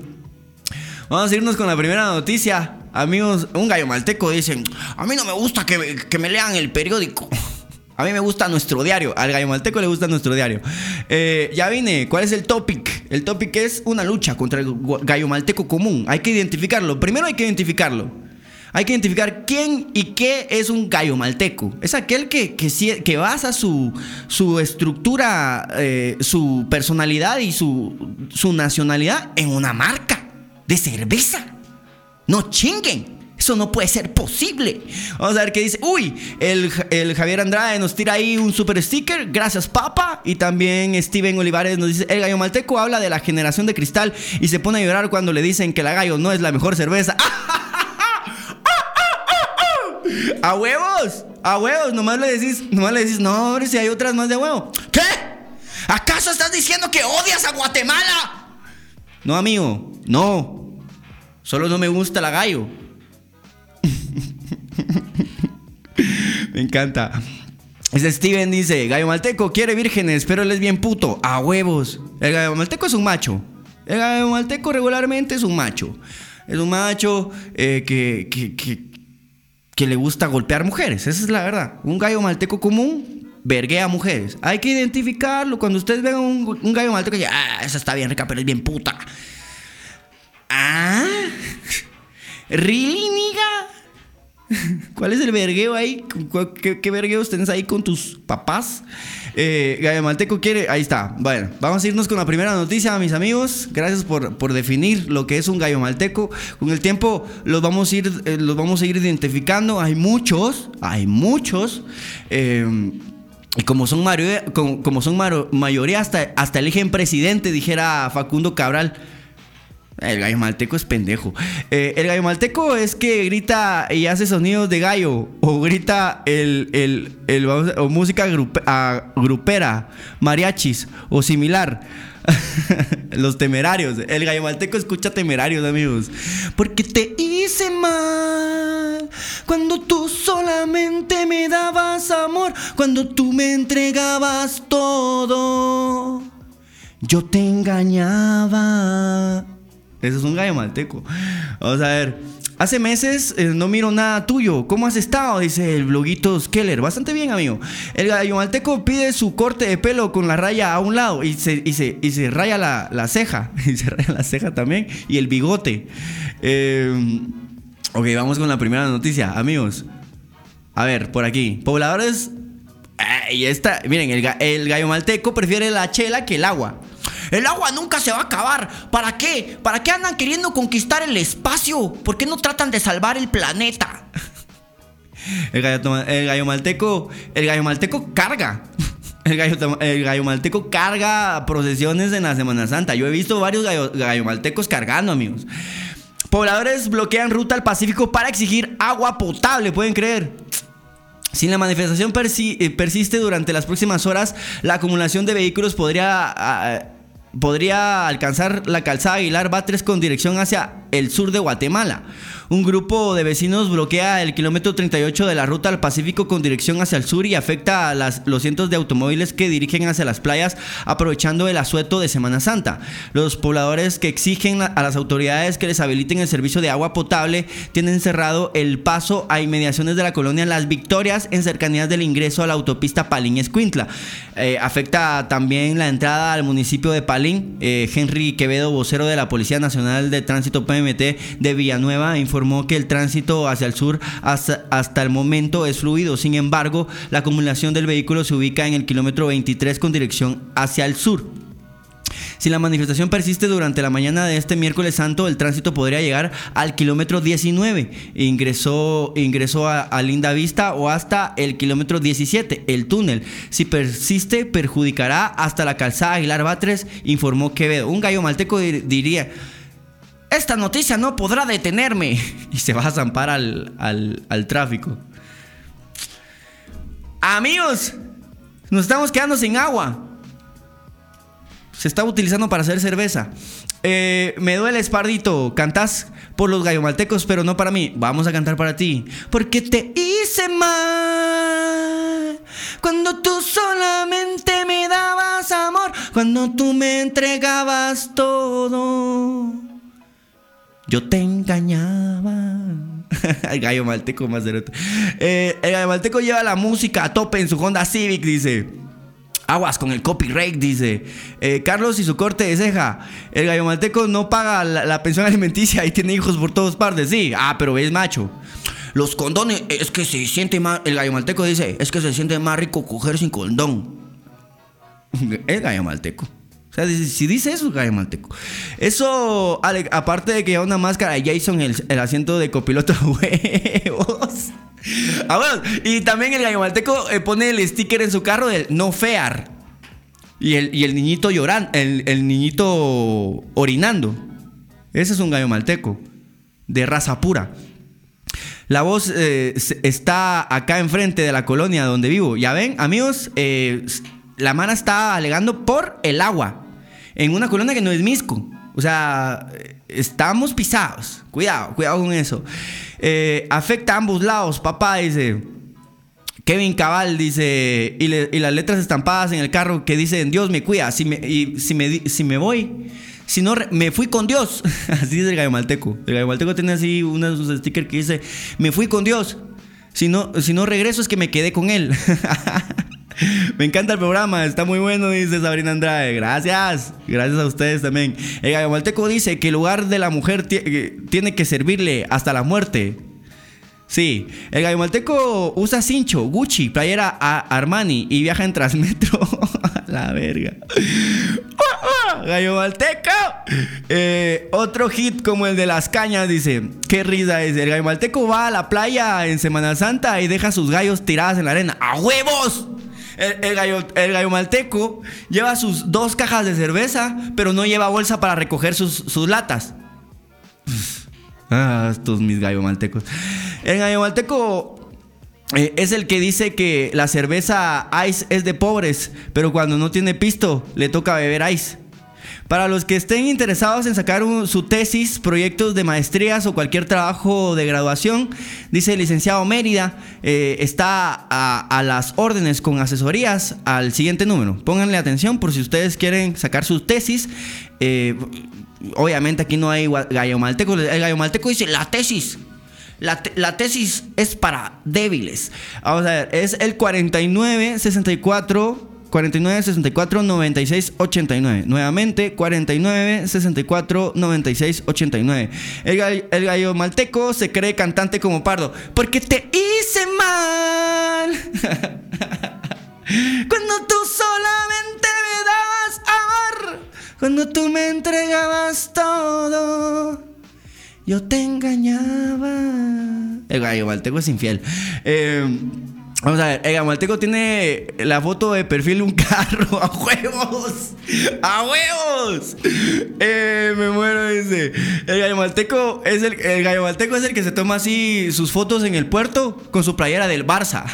Vamos a irnos con la primera noticia. Amigos, un gallo malteco dicen, a mí no me gusta que me, lean el periódico. A mí me gusta nuestro diario. Al gallo malteco le gusta nuestro diario. Eh, ya vine. ¿Cuál es el topic? El topic es una lucha contra el gallo malteco común. Hay que identificarlo. Primero hay que identificarlo. Hay que identificar quién y qué es un gallo malteco. Es aquel que, que, basa su, su estructura, eh, su personalidad y su, su nacionalidad en una marca de cerveza. No chinguen. Eso no puede ser posible. Vamos a ver qué dice. Uy, el, Javier Andrade nos tira ahí un super sticker. Gracias, papa. Y también Steven Olivares nos dice: El gallo malteco habla de la generación de cristal y se pone a llorar cuando le dicen que la gallo no es la mejor cerveza. ¡A huevos! ¡A huevos! Nomás le decís, nomás le decís, no, hombre, si hay otras más de huevo. ¿Qué? ¿Acaso estás diciendo que odias a Guatemala? No, amigo, no. Solo no me gusta la gallo. Me encanta. Steven dice, Gallo Malteco quiere vírgenes, pero él es bien puto. A huevos. El Gallo Malteco es un macho. El Gallo Malteco regularmente es un macho. Es un macho eh, que, que, que, le gusta golpear mujeres. Esa es la verdad. Un gallo malteco común verguea mujeres. Hay que identificarlo. Cuando ustedes vean un, un gallo malteco, ya, ah, esa está bien rica, pero es bien puta. Ah, ¿really, ¿Cuál es el vergueo ahí? ¿Qué, qué vergueos tenés ahí con tus papás? Eh, Gallo Malteco quiere. Ahí está. Bueno, vamos a irnos con la primera noticia, mis amigos. Gracias por, por definir lo que es un gallo malteco. Con el tiempo los vamos a ir, eh, los vamos a ir identificando. Hay muchos, hay muchos. Eh, y como son, mayoría, como, son mayoría, hasta, hasta eligen presidente, dijera Facundo Cabral. El gallo malteco es pendejo. Eh, el gallo malteco es que grita y hace sonidos de gallo. O grita el, el, o música grupera, mariachis o similar. Los temerarios. El gallo malteco escucha temerarios, amigos. Porque te hice mal. Cuando tú solamente me dabas amor. Cuando tú me entregabas todo. Yo te engañaba. Ese es un gallo malteco. Vamos a ver. Hace meses eh, no miro nada tuyo. ¿Cómo has estado? Dice el bloguito Skeller. Bastante bien, amigo. El gallo malteco pide su corte de pelo con la raya a un lado y se, y se, raya la, ceja. Y se raya la ceja también. Y el bigote. Eh, ok, vamos con la primera noticia, amigos. A ver, por aquí. Pobladores. Y esta, miren, el, el gallo malteco prefiere la chela que el agua. El agua nunca se va a acabar. ¿Para qué? ¿Para qué andan queriendo conquistar el espacio? ¿Por qué no tratan de salvar el planeta? El gallo, malteco, el gallo malteco carga. El gallo, malteco carga procesiones en la Semana Santa. Yo he visto varios gallo, maltecos cargando, amigos. Pobladores bloquean ruta al Pacífico para exigir agua potable, ¿pueden creer? Si la manifestación eh, persiste durante las próximas horas, la acumulación de vehículos podría podría alcanzar la calzada Aguilar Batres con dirección hacia el sur de Guatemala. Un grupo de vecinos bloquea el kilómetro 38 de la ruta al Pacífico con dirección hacia el sur y afecta a los cientos de automóviles que dirigen hacia las playas aprovechando el asueto de Semana Santa. Los pobladores que exigen a las autoridades que les habiliten el servicio de agua potable tienen cerrado el paso a inmediaciones de la colonia Las Victorias en cercanías del ingreso a la autopista Palín-Escuintla. Eh, afecta también la entrada al municipio de Palín. Eh, Henry Quevedo, vocero de la Policía Nacional de Tránsito PMT de Villanueva, informó que el tránsito hacia el sur hasta, hasta el momento es fluido. Sin embargo, la acumulación del vehículo se ubica en el kilómetro 23 con dirección hacia el sur. Si la manifestación persiste durante la mañana de este miércoles santo, el tránsito podría llegar al kilómetro 19. Ingresó, ingresó a, Linda Vista o hasta el kilómetro 17, el túnel. Si persiste, perjudicará hasta la calzada Aguilar Batres, informó Quevedo. Un gallo malteco diría esta noticia no podrá detenerme. Y se va a zampar al, al, tráfico. Amigos, nos estamos quedando sin agua. Se está utilizando para hacer cerveza. Eh, me duele espardito. Cantás por los gallomaltecos, pero no para mí. Vamos a cantar para ti. Porque te hice mal. Cuando tú solamente me dabas amor. Cuando tú me entregabas todo yo te engañaba. el gallo malteco más eh, El gallo malteco lleva la música a tope en su Honda Civic, dice. Aguas con el copyright, dice. Eh, Carlos y su corte de ceja. El gallo malteco no paga la, pensión alimenticia y tiene hijos por todas partes. Sí, ah, pero es macho. Los condones, es que se siente más. El gallo malteco dice: Es que se siente más rico coger sin condón. El gallo malteco. O sea, si dice eso, gallo malteco. Eso, aparte de que lleva una máscara, Jason el, el asiento de copiloto huevos. Ah, bueno, y también el gallo malteco eh, pone el sticker en su carro del no fear. Y el, y el niñito llorando, el, niñito orinando. Ese es un gallo malteco. De raza pura. La voz eh, está acá enfrente de la colonia donde vivo. Ya ven, amigos, eh, la mana está alegando por el agua en una colonia que no es Misco. O sea, estamos pisados. Cuidado, cuidado con eso. Eh, afecta a ambos lados, papá, dice. Kevin Cabal dice, y, las letras estampadas en el carro que dicen, Dios me cuida, si me, si me, si me voy, si no, me fui con Dios. así dice el gallo malteco. El gallo malteco tiene así uno de sus stickers que dice, me fui con Dios. Si no, si no regreso es que me quedé con él. Me encanta el programa, está muy bueno, dice Sabrina Andrade. Gracias, gracias a ustedes también. El gallo dice que el lugar de la mujer eh, tiene que servirle hasta la muerte. Sí, el gallo malteco usa cincho, Gucci, playera Armani y viaja en Transmetro. la verga. Gallo malteco. Eh, otro hit como el de las cañas, dice. Qué risa es. El gallo malteco va a la playa en Semana Santa y deja sus gallos tiradas en la arena. ¡A huevos! El, gallo, malteco lleva sus dos cajas de cerveza, pero no lleva bolsa para recoger sus, latas. ah, estos mis gallo maltecos. El gallo malteco eh, es el que dice que la cerveza ice es de pobres, pero cuando no tiene pisto le toca beber ice. Para los que estén interesados en sacar su tesis, proyectos de maestrías o cualquier trabajo de graduación, dice el licenciado Mérida, eh, está a, las órdenes con asesorías al siguiente número. Pónganle atención por si ustedes quieren sacar sus tesis. Eh, obviamente aquí no hay gallo malteco. El gallo malteco dice la tesis. La, la, tesis es para débiles. Vamos a ver, es el 4964 49 64 96 89. Nuevamente, 49 64 96 89. El gallo, malteco se cree cantante como pardo. Porque te hice mal. Cuando tú solamente me dabas amor. Cuando tú me entregabas todo. Yo te engañaba. El gallo malteco es infiel. Eh. Vamos a ver, el gamalteco tiene la foto de perfil de un carro. ¡A huevos! ¡A huevos! Eh, me muero, dice. El gallo es el, el gallo es el que se toma así sus fotos en el puerto con su playera del Barça.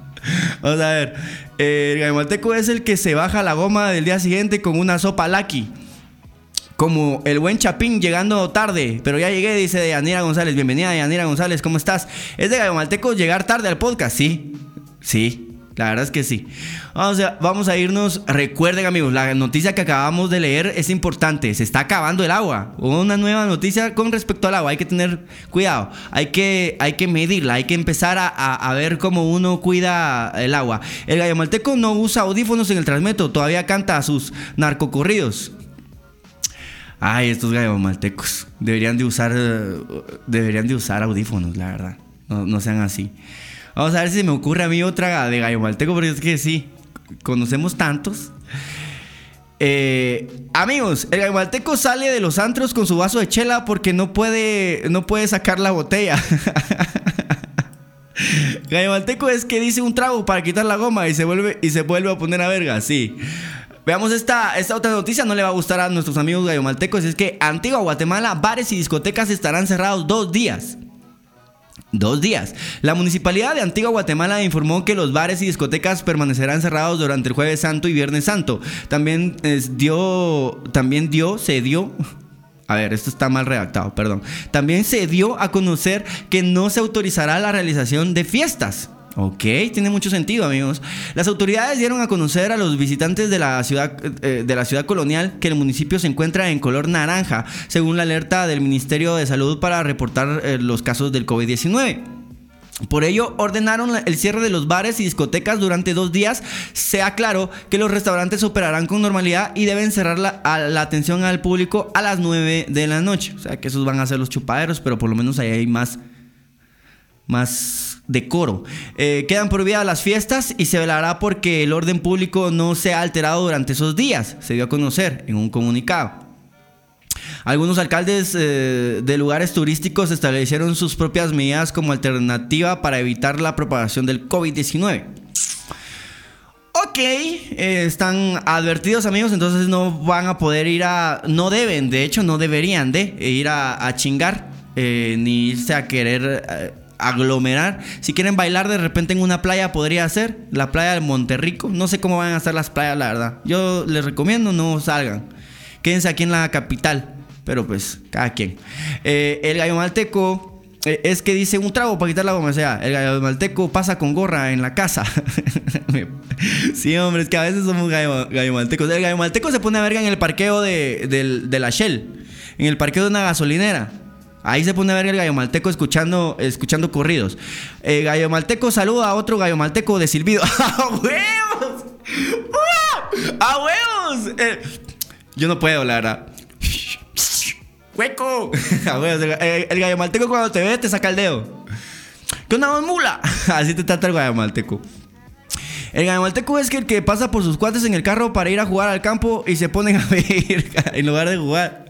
Vamos a ver. El gallo es el que se baja la goma del día siguiente con una sopa Lucky. Como el buen Chapín llegando tarde, pero ya llegué, dice Yanira González. Bienvenida, Yanira González, ¿cómo estás? ¿Es de Gallo Malteco llegar tarde al podcast? Sí, sí. La verdad es que sí. Vamos a, vamos a irnos. Recuerden, amigos, la noticia que acabamos de leer es importante. Se está acabando el agua. Una nueva noticia con respecto al agua. Hay que tener cuidado. Hay que, hay que medirla. Hay que empezar a, a ver cómo uno cuida el agua. El gallo malteco no usa audífonos en el transmeto. Todavía canta sus narcocorridos. Ay, estos gallos maltecos. Deberían de usar. Deberían de usar audífonos, la verdad. No, no sean así. Vamos a ver si me ocurre a mí otra de gallo malteco, porque es que sí, conocemos tantos. Eh, amigos, el gallo malteco sale de los antros con su vaso de chela porque no puede, no puede sacar la botella. gallo malteco es que dice un trago para quitar la goma y se vuelve, y se vuelve a poner a verga, sí. Veamos esta, esta otra noticia, no le va a gustar a nuestros amigos gallo maltecos, es que Antigua Guatemala, bares y discotecas estarán cerrados dos días. Dos días. La municipalidad de Antigua Guatemala informó que los bares y discotecas permanecerán cerrados durante el Jueves Santo y Viernes Santo. También dio, también dio, se dio. A ver, esto está mal redactado, perdón. También se dio a conocer que no se autorizará la realización de fiestas. Ok, tiene mucho sentido, amigos. Las autoridades dieron a conocer a los visitantes de la ciudad, eh, de la ciudad colonial que el municipio se encuentra en color naranja, según la alerta del Ministerio de Salud para reportar eh, los casos del COVID-19. Por ello, ordenaron el cierre de los bares y discotecas durante dos días. Se aclaró que los restaurantes operarán con normalidad y deben cerrar la, la, atención al público a las 9 de la noche. O sea que esos van a ser los chupaderos, pero por lo menos ahí hay más, más decoro. Eh, quedan prohibidas las fiestas y se velará porque el orden público no se ha alterado durante esos días, se dio a conocer en un comunicado. Algunos alcaldes eh, de lugares turísticos establecieron sus propias medidas como alternativa para evitar la propagación del COVID-19. Ok, eh, están advertidos amigos, entonces no van a poder ir a... No deben, de hecho no deberían de ir a, chingar, ni irse a querer aglomerar. Si quieren bailar de repente en una playa, podría ser la playa de Monterrico. No sé cómo van a estar las playas, la verdad. Yo les recomiendo no salgan. Quédense aquí en la capital. Pero pues, cada quien. Eh, el gallo malteco eh, es que dice un trago para quitar la goma. Sea, el gallo malteco pasa con gorra en la casa. sí, hombre, es que a veces somos gallo, maltecos. El gallo malteco se pone a verga en el parqueo de, de la Shell. En el parqueo de una gasolinera. Ahí se pone a ver el gallo malteco escuchando, escuchando corridos. Eh, gallo malteco saluda a otro gallo malteco de silbido. ¡A huevos! ¡A huevos! Eh, yo no puedo, la verdad. ¡Hueco! Eh, el, gallo malteco cuando te ve te saca el dedo. ¿Qué onda, mula? Así te trata el gallo malteco. El guatemalteco es que el que pasa por sus cuates en el carro para ir a jugar al campo y se ponen a ver en lugar de jugar.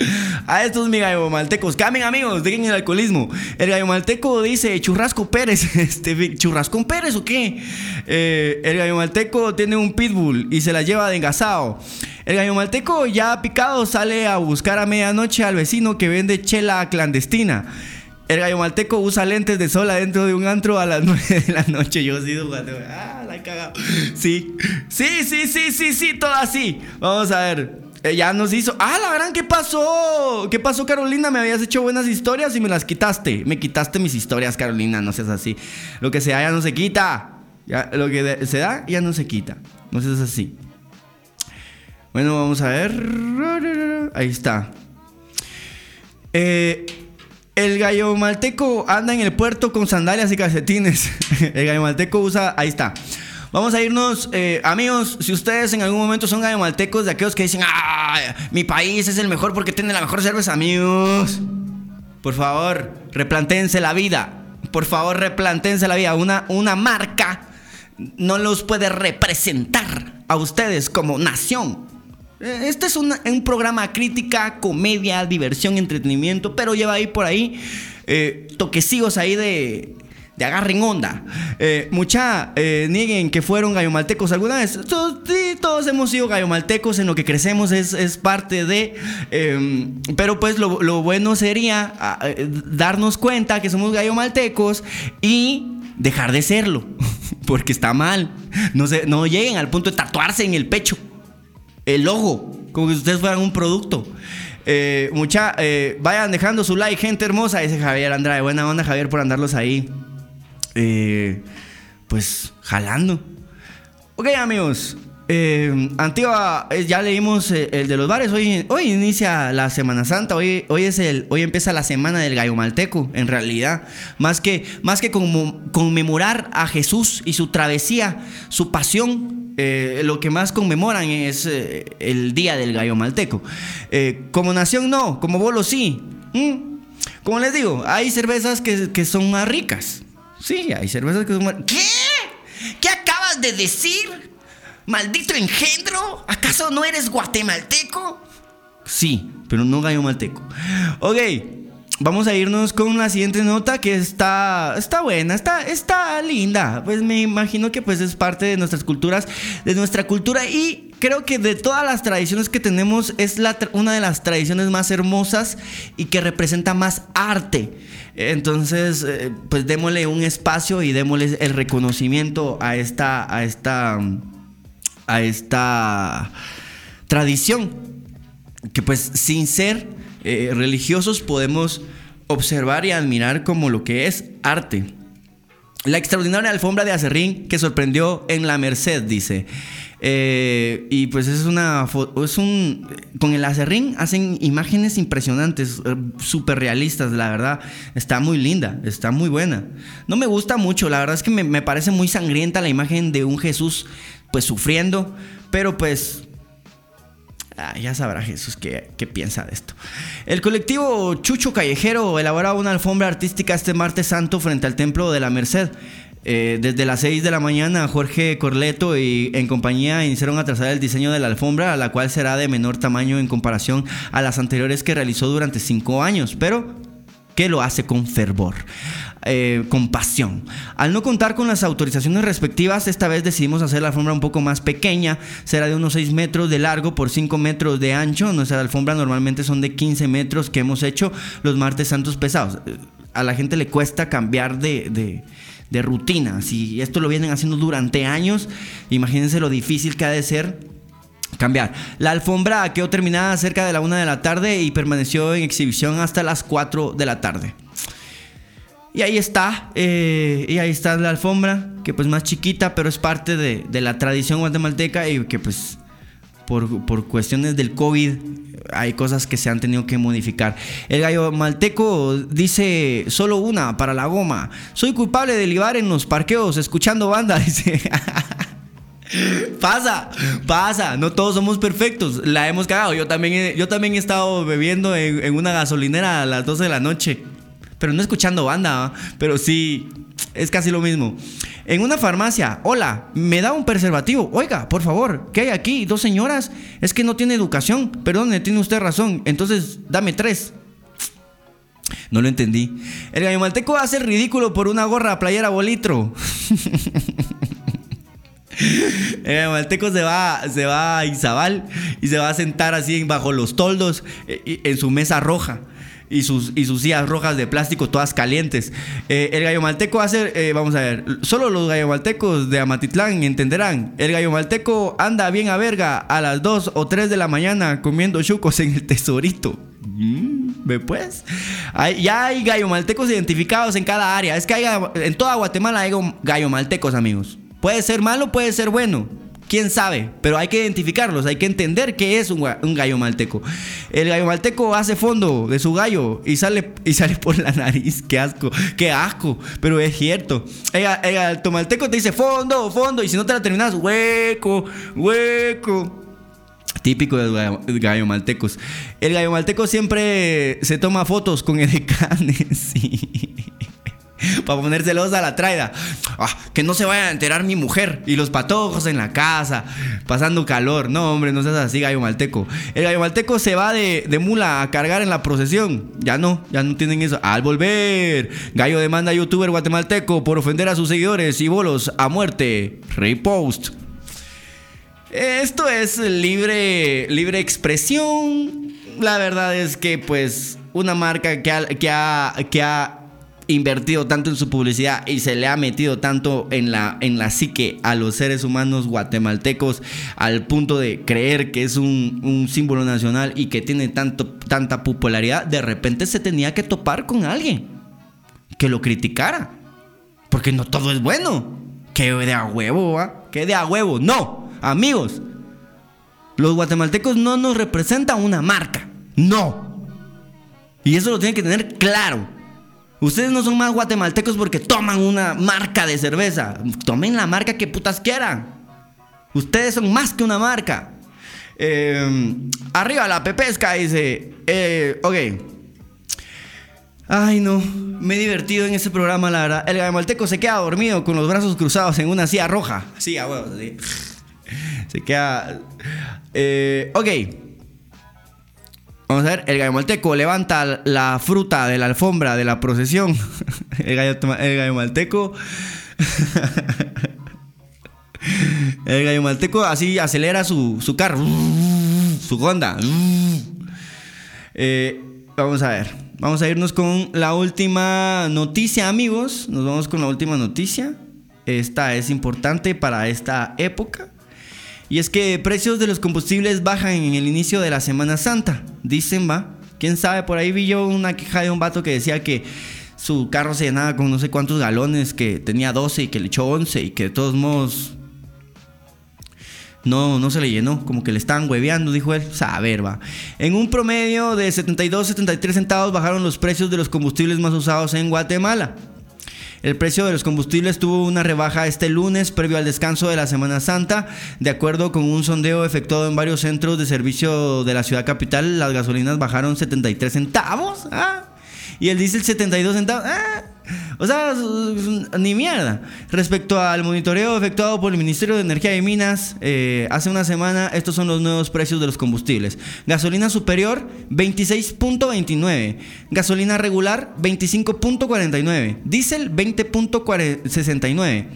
A estos mi gallo maltecos. Cambien amigos, dejen el alcoholismo. El gallo malteco dice Churrasco Pérez. Este, ¿Churrasco Pérez o qué? Eh, el gallo malteco tiene un pitbull y se la lleva de engasado. El gallo malteco ya picado sale a buscar a medianoche al vecino que vende chela clandestina. El gallo malteco usa lentes de sol adentro de un antro a las 9 de la noche. Yo sí, ah, la he cagado. Sí, sí, sí, sí, sí, sí, todo así. Vamos a ver. Eh, ya nos hizo. ¡Ah, la gran! ¿Qué pasó? ¿Qué pasó, Carolina? Me habías hecho buenas historias y me las quitaste. Me quitaste mis historias, Carolina. No seas así. Lo que se da ya no se quita. Ya, lo que se da ya no se quita. No seas así. Bueno, vamos a ver. Ahí está. Eh. El gallo malteco anda en el puerto con sandalias y calcetines. el gallo malteco usa. Ahí está. Vamos a irnos, eh, amigos. Si ustedes en algún momento son gallo maltecos de aquellos que dicen, ¡ah! Mi país es el mejor porque tiene la mejor cerveza, amigos. Por favor, replantense la vida. Por favor, replantense la vida. Una, una marca no los puede representar a ustedes como nación. Eh, este es un, programa crítica, comedia, diversión, entretenimiento, pero lleva ahí por ahí eh, toquecillos ahí de, de agarren onda. Eh, mucha eh, nieguen que fueron gallomaltecos alguna vez. Sí, todos hemos sido gallomaltecos, en lo que crecemos es, parte de... Em, pero pues lo, bueno sería ah, darnos cuenta que somos gallomaltecos y dejar de serlo, porque está mal. No, se, no lleguen al punto de tatuarse en el pecho el logo, como si ustedes fueran un producto. Eh, mucha, eh, vayan dejando su like, gente hermosa, dice Javier Andrade. Buena onda, Javier, por andarlos ahí. Eh, pues jalando. Ok, amigos. Antigua, ya leímos el de los bares. Hoy, hoy inicia la Semana Santa. Hoy, hoy, es el, hoy empieza la semana del gallo malteco, en realidad. Más que, más que conmemorar a Jesús y su travesía, su pasión, eh, lo que más conmemoran es eh, el día del gallo malteco. Eh, como nación, no. Como bolo, sí. ¿Mm? Como les digo, hay cervezas que, que son más ricas. Sí, hay cervezas que son más. ¿Qué? ¿Qué acabas de decir? ¡Maldito engendro! ¿Acaso no eres guatemalteco? Sí, pero no gallo malteco. Ok, vamos a irnos con la siguiente nota que está, está buena, está, está linda. Pues me imagino que pues es parte de nuestras culturas, de nuestra cultura y creo que de todas las tradiciones que tenemos es una de las tradiciones más hermosas y que representa más arte. Entonces, eh, pues démosle un espacio y démosle el reconocimiento a esta, a esta a esta tradición. Que pues sin ser eh, religiosos podemos observar y admirar como lo que es arte. La extraordinaria alfombra de acerrín que sorprendió en la Merced, dice. Eh, y pues es una es un con el acerrín hacen imágenes impresionantes, eh, súper realistas, la verdad. Está muy linda, está muy buena. No me gusta mucho, la verdad es que me, me parece muy sangrienta la imagen de un Jesús pues sufriendo, pero pues ah, ya sabrá Jesús qué, qué, piensa de esto. El colectivo Chucho Callejero elaboraba una alfombra artística este martes santo frente al Templo de la Merced. Eh, desde las 6 de la mañana, Jorge Corleto y en compañía iniciaron a trazar el diseño de la alfombra, la cual será de menor tamaño en comparación a las anteriores que realizó durante 5 años, pero que lo hace con fervor. Eh, con pasión. Al no contar con las autorizaciones respectivas, esta vez decidimos hacer la alfombra un poco más pequeña. Será de unos 6 metros de largo por 5 metros de ancho. Nuestra alfombra normalmente son de 15 metros que hemos hecho los martes santos pesados. A la gente le cuesta cambiar de, de, rutina. Si esto lo vienen haciendo durante años, imagínense lo difícil que ha de ser cambiar. La alfombra quedó terminada cerca de la una de la tarde y permaneció en exhibición hasta las 4 de la tarde. Y ahí está, eh, y ahí está la alfombra, que pues más chiquita, pero es parte de, de la tradición guatemalteca y que pues por, por, cuestiones del COVID hay cosas que se han tenido que modificar. El gallo malteco dice solo una para la goma. Soy culpable de libar en los parqueos escuchando banda, dice. Pasa, pasa, no todos somos perfectos, la hemos cagado. Yo también he, yo también he estado bebiendo en, una gasolinera a las 12 de la noche pero no escuchando banda, pero sí, es casi lo mismo. En una farmacia, hola, me da un preservativo. Oiga, por favor, ¿qué hay aquí? Dos señoras. Es que no tiene educación. Perdón, tiene usted razón. Entonces, dame tres. No lo entendí. El gallo malteco hace ridículo por una gorra playera bolitro. El se va, se va a Izabal y se va a sentar así bajo los toldos eh, en su mesa roja y sus, y sus sillas rojas de plástico todas calientes. Eh, el gallo malteco hace, eh, vamos a ver, solo los gallo maltecos de Amatitlán entenderán. El gallo malteco anda bien a verga a las 2 o 3 de la mañana comiendo chucos en el tesorito. Mm, ¿Ve pues? Hay, ya hay gallo maltecos identificados en cada área. Es que hay, en toda Guatemala hay gallo maltecos, amigos. Puede ser malo, puede ser bueno quién sabe, pero hay que identificarlos, hay que entender qué es un, gallo malteco. El gallo malteco hace fondo de su gallo y sale, y sale por la nariz, qué asco, qué asco, pero es cierto. El, el malteco te dice fondo, fondo, y si no te la terminas, hueco, hueco. Típico de los gallo maltecos. El gallo malteco siempre se toma fotos con edecanes. Sí. para poner celosa a la traida. Ah, que no se vaya a enterar mi mujer y los patojos en la casa, pasando calor. No, hombre, no seas así, gallo malteco. El gallo malteco se va de, de mula a cargar en la procesión. Ya no, ya no tienen eso. Al volver, gallo demanda a youtuber guatemalteco por ofender a sus seguidores y bolos a muerte. Repost. Esto es libre, libre expresión. La verdad es que, pues, una marca que ha, que ha invertido tanto en su publicidad y se le ha metido tanto en la, en la psique a los seres humanos guatemaltecos al punto de creer que es un, un símbolo nacional y que tiene tanto, tanta popularidad, de repente se tenía que topar con alguien que lo criticara. Porque no todo es bueno. Que de a huevo, ¿va? Que de a huevo. No, amigos. Los guatemaltecos no nos representan una marca. No. Y eso lo tienen que tener claro. Ustedes no son más guatemaltecos porque toman una marca de cerveza. Tomen la marca que putas quieran. Ustedes son más que una marca. Eh, arriba la pepesca dice. Eh, ok. Ay, no. Me he divertido en ese programa, la verdad. El guatemalteco se queda dormido con los brazos cruzados en una silla roja. Sí, a sí. Se queda. Eh, ok. Vamos a ver, el gallo levanta la fruta de la alfombra de la procesión. El gallo, el malteco. El gallo malteco así acelera su, su carro, su Honda. Eh, vamos a ver, vamos a irnos con la última noticia, amigos. Nos vamos con la última noticia. Esta es importante para esta época. Y es que precios de los combustibles bajan en el inicio de la Semana Santa. Dicen, va. Quién sabe, por ahí vi yo una queja de un vato que decía que su carro se llenaba con no sé cuántos galones, que tenía 12 y que le echó 11 y que de todos modos no, no se le llenó, como que le estaban hueveando, dijo él. Saber, va. En un promedio de 72, 73 centavos bajaron los precios de los combustibles más usados en Guatemala. El precio de los combustibles tuvo una rebaja este lunes previo al descanso de la Semana Santa. De acuerdo con un sondeo efectuado en varios centros de servicio de la ciudad capital, las gasolinas bajaron 73 centavos. ¿ah? Y el diésel 72 centavos. ¿ah? O sea, ni mierda. Respecto al monitoreo efectuado por el Ministerio de Energía y Minas eh, hace una semana, estos son los nuevos precios de los combustibles. Gasolina superior, 26.29. Gasolina regular, 25.49. Diésel, 20.69.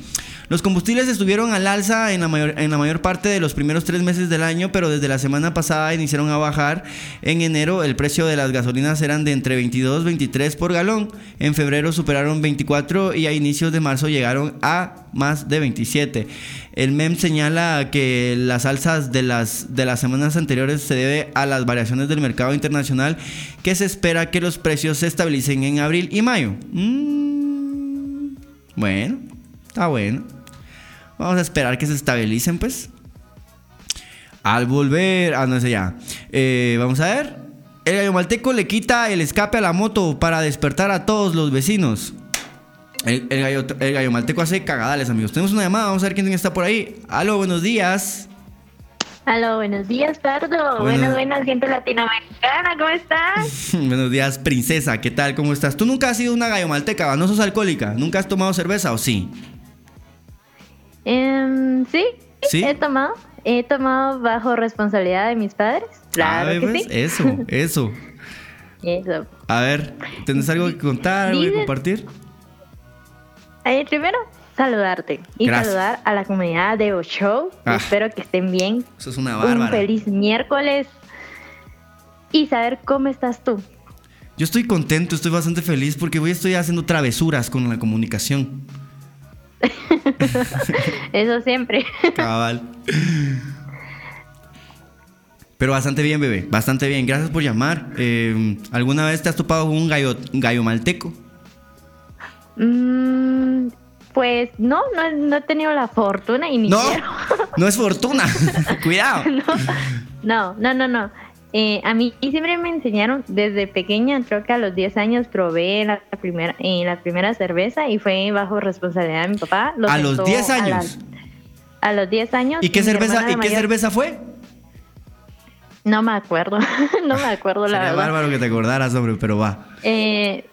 Los combustibles estuvieron al alza en la, mayor, en la mayor parte de los primeros tres meses del año, pero desde la semana pasada iniciaron a bajar. En enero el precio de las gasolinas eran de entre 22 y 23 por galón. En febrero superaron 24 y a inicios de marzo llegaron a más de 27. El MEM señala que las alzas de las, de las semanas anteriores se debe a las variaciones del mercado internacional que se espera que los precios se estabilicen en abril y mayo. Mm, bueno, está bueno. Vamos a esperar que se estabilicen, pues. Al volver. Ah, no sé ya. Eh, vamos a ver. El gallo malteco le quita el escape a la moto para despertar a todos los vecinos. El, gallo, malteco hace cagadales, amigos. Tenemos una llamada, vamos a ver quién está por ahí. Aló, buenos días. Aló, buenos días, Pardo. Buenos, buenas, gente latinoamericana, ¿cómo estás? buenos días, princesa, ¿qué tal? ¿Cómo estás? Tú nunca has sido una gallo malteca, ¿no sos alcohólica? ¿Nunca has tomado cerveza o sí? Em, sí, he tomado. He tomado bajo responsabilidad de mis padres. Claro. que sí. Eso, eso. eso. A ver, ¿tienes algo que contar, algo que compartir? Eh, primero, saludarte y saludar a la comunidad de Oshow. Ah. Espero que estén bien. Eso es una bárbara. Un feliz miércoles y saber cómo estás tú. Yo estoy contento, estoy bastante feliz porque hoy estoy haciendo travesuras con la comunicación. Eso siempre. Cabal. Pero bastante bien, bebé. Bastante bien. Gracias por llamar. Eh, ¿Alguna vez te has topado con un gallo, gallo malteco? Mm, pues no, no, he tenido la fortuna y ni No, no es fortuna. Cuidado. no, no, no, no. Eh, a mí siempre me enseñaron desde pequeña, creo que a los 10 años probé la primera, eh, la primera cerveza y fue bajo responsabilidad de mi papá. ¿A los 10 años? A, los 10 años. ¿Y qué, cerveza, ¿y qué cerveza fue? No me acuerdo, no me acuerdo la verdad. bárbaro que te acordaras, hombre, pero va. Eh,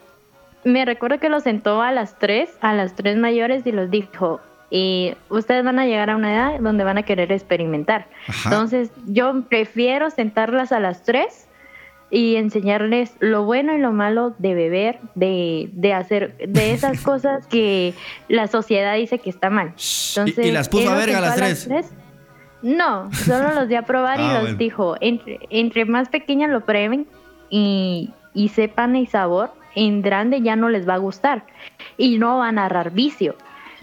me recuerdo que lo sentó a las 3, a las 3 mayores y los dijo, y ustedes van a llegar a una edad donde van a querer experimentar. Entonces, yo prefiero sentarlas a las tres y enseñarles lo bueno y lo malo de beber, de, de hacer, de esas cosas que la sociedad dice que está mal. Entonces, ¿Y, las puso a verga a las tres? No, solo los di a probar y ah, los dijo, entre, entre más pequeñas lo prueben y, y sepan el sabor, en grande ya no les va a gustar y no van a agarrar vicio.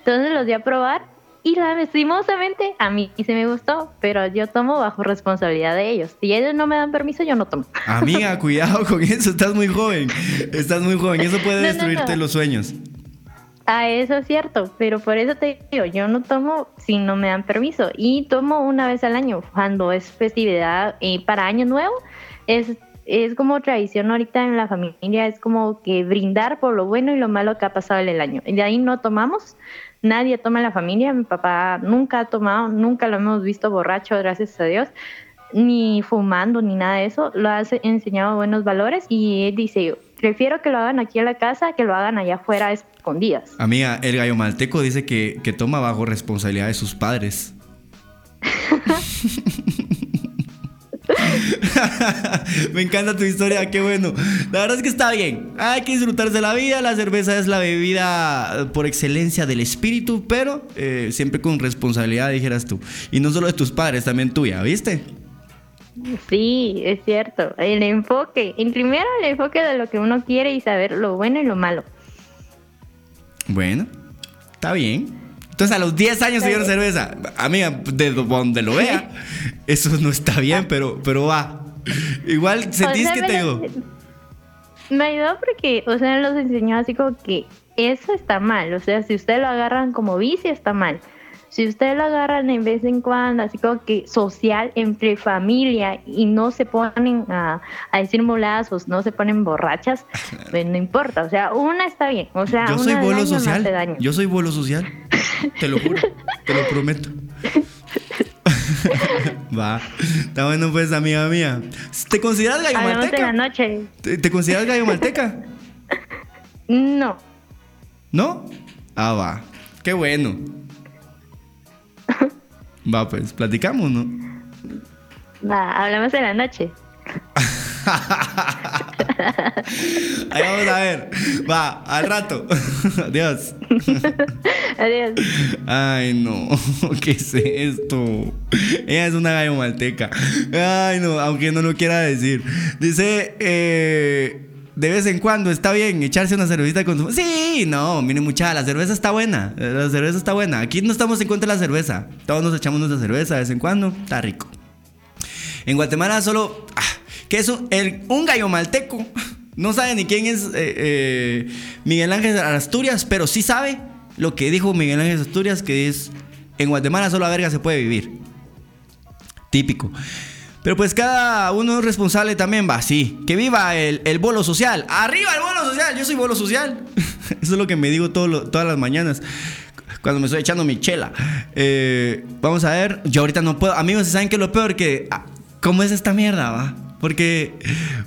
Entonces los di a probar y lastimosamente a mí se me gustó, pero yo tomo bajo responsabilidad de ellos. Si ellos no me dan permiso, yo no tomo. Amiga, cuidado con eso, estás muy joven. Estás muy joven, eso puede destruirte los sueños. Ah, eso es cierto, pero por eso te digo, yo no tomo si no me dan permiso y tomo una vez al año cuando es festividad y para año nuevo es es como tradición ahorita en la familia, es como que brindar por lo bueno y lo malo que ha pasado en el año. Y de ahí no tomamos, nadie toma en la familia, mi papá nunca ha tomado, nunca lo hemos visto borracho, gracias a Dios, ni fumando, ni nada de eso, lo ha enseñado buenos valores y él dice, prefiero que lo hagan aquí en la casa que lo hagan allá afuera escondidas. Amiga, el gallo malteco dice que, que toma bajo responsabilidad de sus padres. Me encanta tu historia, qué bueno. La verdad es que está bien. Hay que disfrutarse la vida. La cerveza es la bebida por excelencia del espíritu, pero eh, siempre con responsabilidad, dijeras tú. Y no solo de tus padres, también tuya, ¿viste? Sí, es cierto. El enfoque. En primero, el enfoque de lo que uno quiere y saber lo bueno y lo malo. Bueno, está bien. Entonces a los 10 años se dieron cerveza. Amiga, de donde lo vea, eso no está bien, pero, pero va. Igual sentís que te ayudó. Me ayudó porque, o sea, los enseñó así como que eso está mal. O sea, si ustedes lo agarran como vicio, está mal. Si ustedes lo agarran en vez en cuando, así como que social, entre familia, y no se ponen a, decir molazos, no se ponen borrachas, pues no importa. O sea, una está bien. O sea, yo soy bolo social. Yo soy bolo social. Te lo juro. te lo prometo. Va. Está bueno, pues, amiga mía. ¿Te consideras gallo malteca? la noche. ¿Te, consideras gallo malteca? No. ¿No? Ah, va. Qué bueno. Va, pues, platicamos, ¿no? Va, hablamos en la noche. Ahí vamos a ver. Va, al rato. Adiós. Adiós. Ay, no. ¿Qué es esto? Ella es una gallo malteca. Ay, no, aunque no lo quiera decir. Dice, eh de vez en cuando está bien echarse una cervecita con su... Sí, no, miren mucha, la cerveza está buena, la cerveza está buena. Aquí no estamos en contra de la cerveza, todos nos echamos nuestra cerveza de vez en cuando, está rico. En Guatemala solo... Ah, que es un, un, gallo malteco, no sabe ni quién es eh, eh, Miguel Ángel Asturias, pero sí sabe lo que dijo Miguel Ángel Asturias, que es, en Guatemala solo a verga se puede vivir. Típico. Pero pues cada uno es responsable también, va, sí. Que viva el, el bolo social. ¡Arriba el bolo social! Yo soy bolo social. Eso es lo que me digo todas las mañanas cuando me estoy echando mi chela. Eh, vamos a ver, yo ahorita no puedo. Amigos, ¿saben qué es lo peor? Que, ah, ¿cómo es esta mierda, va? Porque,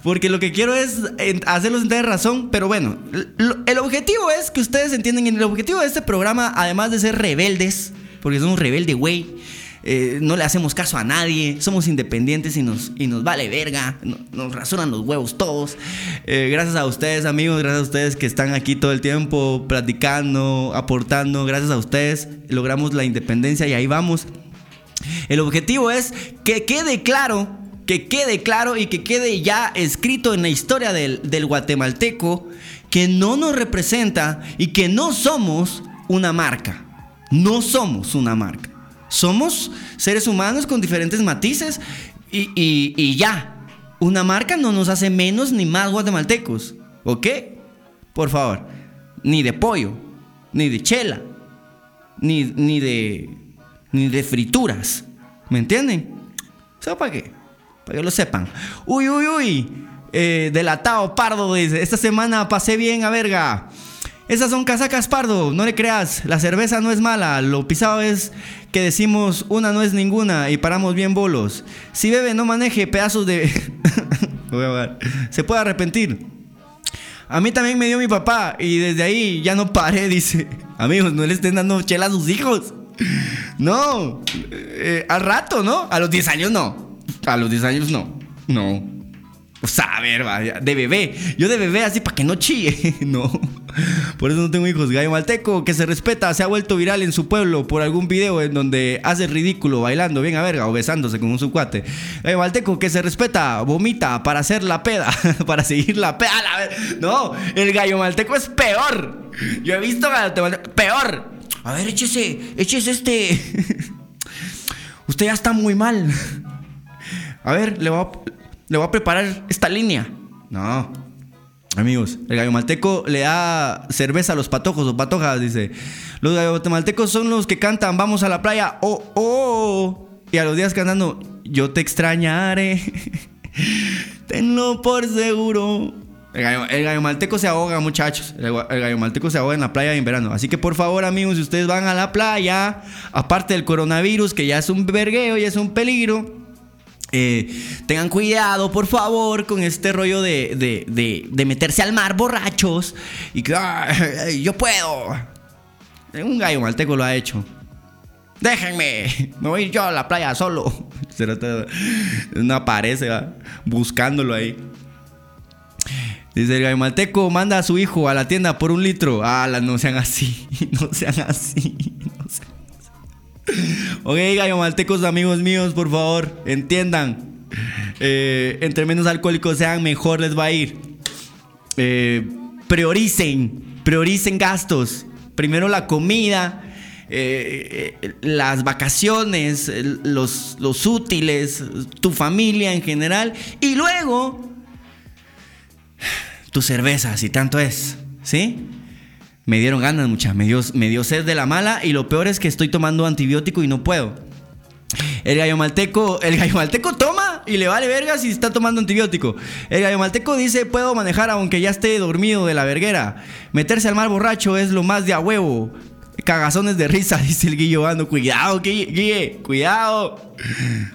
porque lo que quiero es hacerlos entender razón, pero bueno, el objetivo es que ustedes entiendan, el objetivo de este programa, además de ser rebeldes, porque somos rebelde, güey, eh, no le hacemos caso a nadie, somos independientes y nos, y nos vale verga, nos rasuran los huevos todos. Eh, gracias a ustedes amigos, gracias a ustedes que están aquí todo el tiempo platicando, aportando, gracias a ustedes logramos la independencia y ahí vamos. El objetivo es que quede claro, que quede claro y que quede ya escrito en la historia del, del guatemalteco que no nos representa y que no somos una marca. No somos una marca. Somos seres humanos con diferentes matices y, ya. Una marca no nos hace menos ni más guatemaltecos. ¿Ok? Por favor. Ni de pollo, ni de chela, ni, ni de. ni de frituras. ¿Me entienden? ¿Eso para qué? Para que lo sepan. Uy, uy, uy. Eh, delatado pardo dice: Esta semana pasé bien a verga. Esas son casacas pardo, no le creas. La cerveza no es mala. Lo pisado es que decimos una no es ninguna y paramos bien bolos. Si bebe, no maneje pedazos de. Se puede arrepentir. A mí también me dio mi papá y desde ahí ya no paré, dice. Amigos, no le estén dando chela a sus hijos. No. Eh, al rato, ¿no? A los 10 años no. A los 10 años no. No. Sea, a ver, de bebé. Yo de bebé así para que no chille. no. Por eso no tengo hijos. Gallo Malteco, que se respeta, se ha vuelto viral en su pueblo por algún video en donde hace ridículo bailando bien a verga o besándose con un subcuate. Gallo Malteco, que se respeta, vomita para hacer la peda, para seguir la peda. No, el Gallo Malteco es peor. Yo he visto Gallo Malteco, peor. A ver, échese, échese este. Usted ya está muy mal. A ver, le voy a le voy a preparar esta línea. No. Amigos, el gallo malteco le da cerveza a los patojos o patojas, dice. Los maltecos son los que cantan Vamos a la playa, oh, oh. Y a los días cantando Yo te extrañaré. Tenlo por seguro. El gallo, malteco se ahoga, muchachos. El, el, gallo malteco se ahoga en la playa en verano. Así que por favor, amigos, si ustedes van a la playa, aparte del coronavirus, que ya es un vergueo y es un peligro, eh, tengan cuidado, por favor, con este rollo de, de, meterse al mar borrachos y que yo puedo. Un gallo malteco lo ha hecho. Déjenme, me voy yo a la playa solo. No aparece, buscándolo ahí. Dice el gallo malteco, manda a su hijo a la tienda por un litro. Ah, no sean así, no sean así. No sean ok, gallo maltecos, amigos míos, por favor, entiendan. Eh, entre menos alcohólicos sean, mejor les va a ir. Eh, prioricen, prioricen gastos. Primero la comida, eh, las vacaciones, los, los útiles, tu familia en general. Y luego, tu cerveza, si tanto es. ¿Sí? Me dieron ganas mucha, me dio, me dio sed de la mala y lo peor es que estoy tomando antibiótico y no puedo. El gallo malteco, el gallo malteco toma y le vale verga si está tomando antibiótico. El gallo malteco dice, puedo manejar aunque ya esté dormido de la verguera. Meterse al mar borracho es lo más de a huevo. Cagazones de risa, dice el Guillo Ando. Cuidado, Guille, cuidado.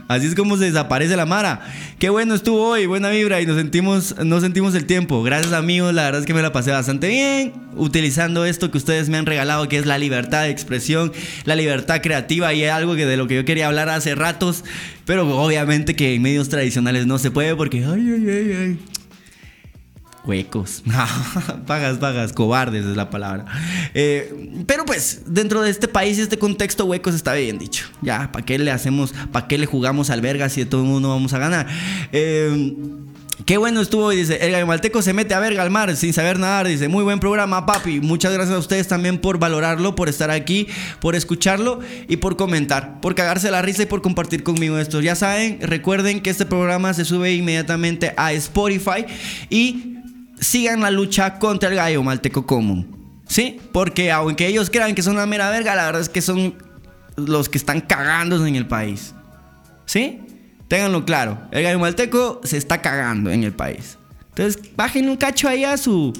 Así es como se desaparece la Mara. Qué bueno estuvo hoy, buena vibra y nos sentimos, nos sentimos el tiempo. Gracias amigos, la verdad es que me la pasé bastante bien utilizando esto que ustedes me han regalado, que es la libertad de expresión, la libertad creativa y es algo que de lo que yo quería hablar hace ratos, pero obviamente que en medios tradicionales no se puede porque... huecos. pagas, pagas, cobardes es la palabra. Eh, pero pues, dentro de este país y este contexto, huecos está bien dicho. Ya, ¿para qué le hacemos, para qué le jugamos al verga si de todo el mundo vamos a ganar? Eh, Qué bueno estuvo, dice, el malteco se mete a verga al mar sin saber nadar, dice, muy buen programa, papi. Muchas gracias a ustedes también por valorarlo, por estar aquí, por escucharlo y por comentar, por cagarse la risa y por compartir conmigo esto. Ya saben, recuerden que este programa se sube inmediatamente a Spotify y sigan la lucha contra el gallo malteco común. ¿Sí? Porque aunque ellos crean que son una mera verga, la verdad es que son los que están cagándose en el país. ¿Sí? Ténganlo claro. El gallo malteco se está cagando en el país. Entonces, bájenle un cacho ahí a su,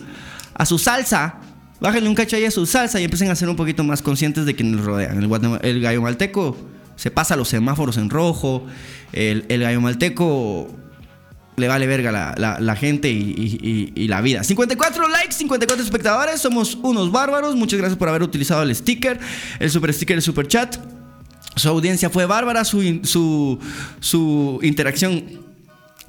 a su salsa. Bájenle un cacho ahí a su salsa y empiecen a ser un poquito más conscientes de que nos rodean. El, el gallo malteco se pasa los semáforos en rojo. El, el gallo malteco le vale verga la, la, gente y, la vida. 54 likes, 54 espectadores, somos unos bárbaros. Muchas gracias por haber utilizado el sticker, el super sticker, el super chat. Su audiencia fue bárbara, su, su, su interacción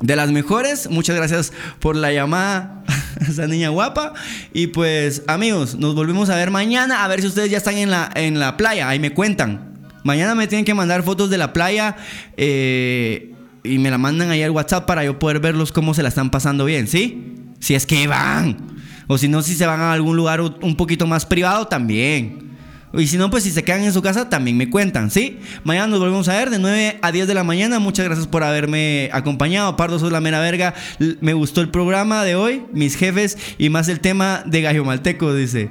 de las mejores. Muchas gracias por la llamada esa niña guapa. Y pues, amigos, nos volvemos a ver mañana. A ver si ustedes ya están en la, en la playa. Ahí me cuentan. Mañana me tienen que mandar fotos de la playa. Eh y me la mandan ahí al WhatsApp para yo poder verlos cómo se la están pasando bien, ¿sí? Si es que van. O si no, si se van a algún lugar un poquito más privado, también. Y si no, pues si se quedan en su casa, también me cuentan, ¿sí? Mañana nos volvemos a ver de 9 a 10 de la mañana. Muchas gracias por haberme acompañado. Pardo, sos la mera verga. Me gustó el programa de hoy, mis jefes y más el tema de Gallo Malteco, dice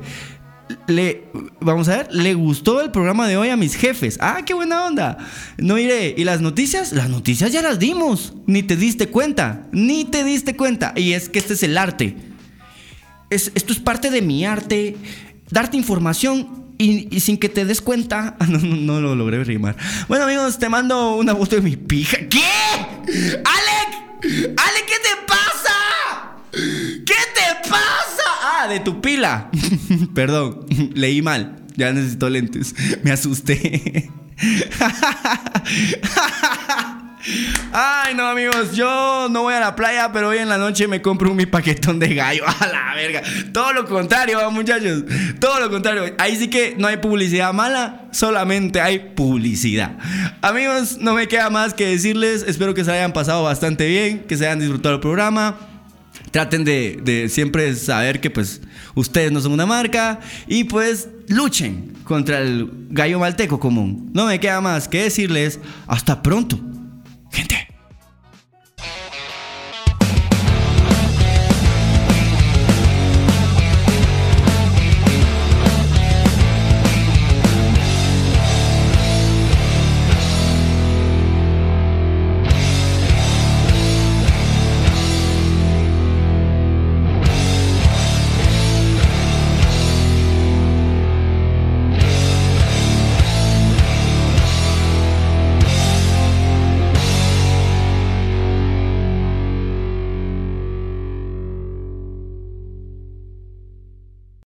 le, vamos a ver, le gustó el programa de hoy a mis jefes. Ah, qué buena onda. No iré. ¿Y las noticias? Las noticias ya las dimos. Ni te diste cuenta. Ni te diste cuenta. Y es que este es el arte. Es, esto es parte de mi arte. Darte información y, sin que te des cuenta. Ah, no, no, no, lo logré rimar. Bueno, amigos, te mando una foto de mi pija. ¿Qué? ¡Alec! ¡Alec, qué te pasa! ¿Qué te pasa? De tu pila. Perdón, leí mal. Ya necesito lentes. Me asusté. Ay, no, amigos, yo no voy a la playa, pero hoy en la noche me compro mi paquetón de gallo. A la verga. Todo lo contrario, muchachos. Todo lo contrario. Ahí sí que no hay publicidad mala, solamente hay publicidad. Amigos, no me queda más que decirles, espero que se hayan pasado bastante bien, que se hayan disfrutado el programa. Traten de, siempre saber que pues ustedes no son una marca y pues luchen contra el gallo malteco común. No me queda más que decirles hasta pronto. Gente.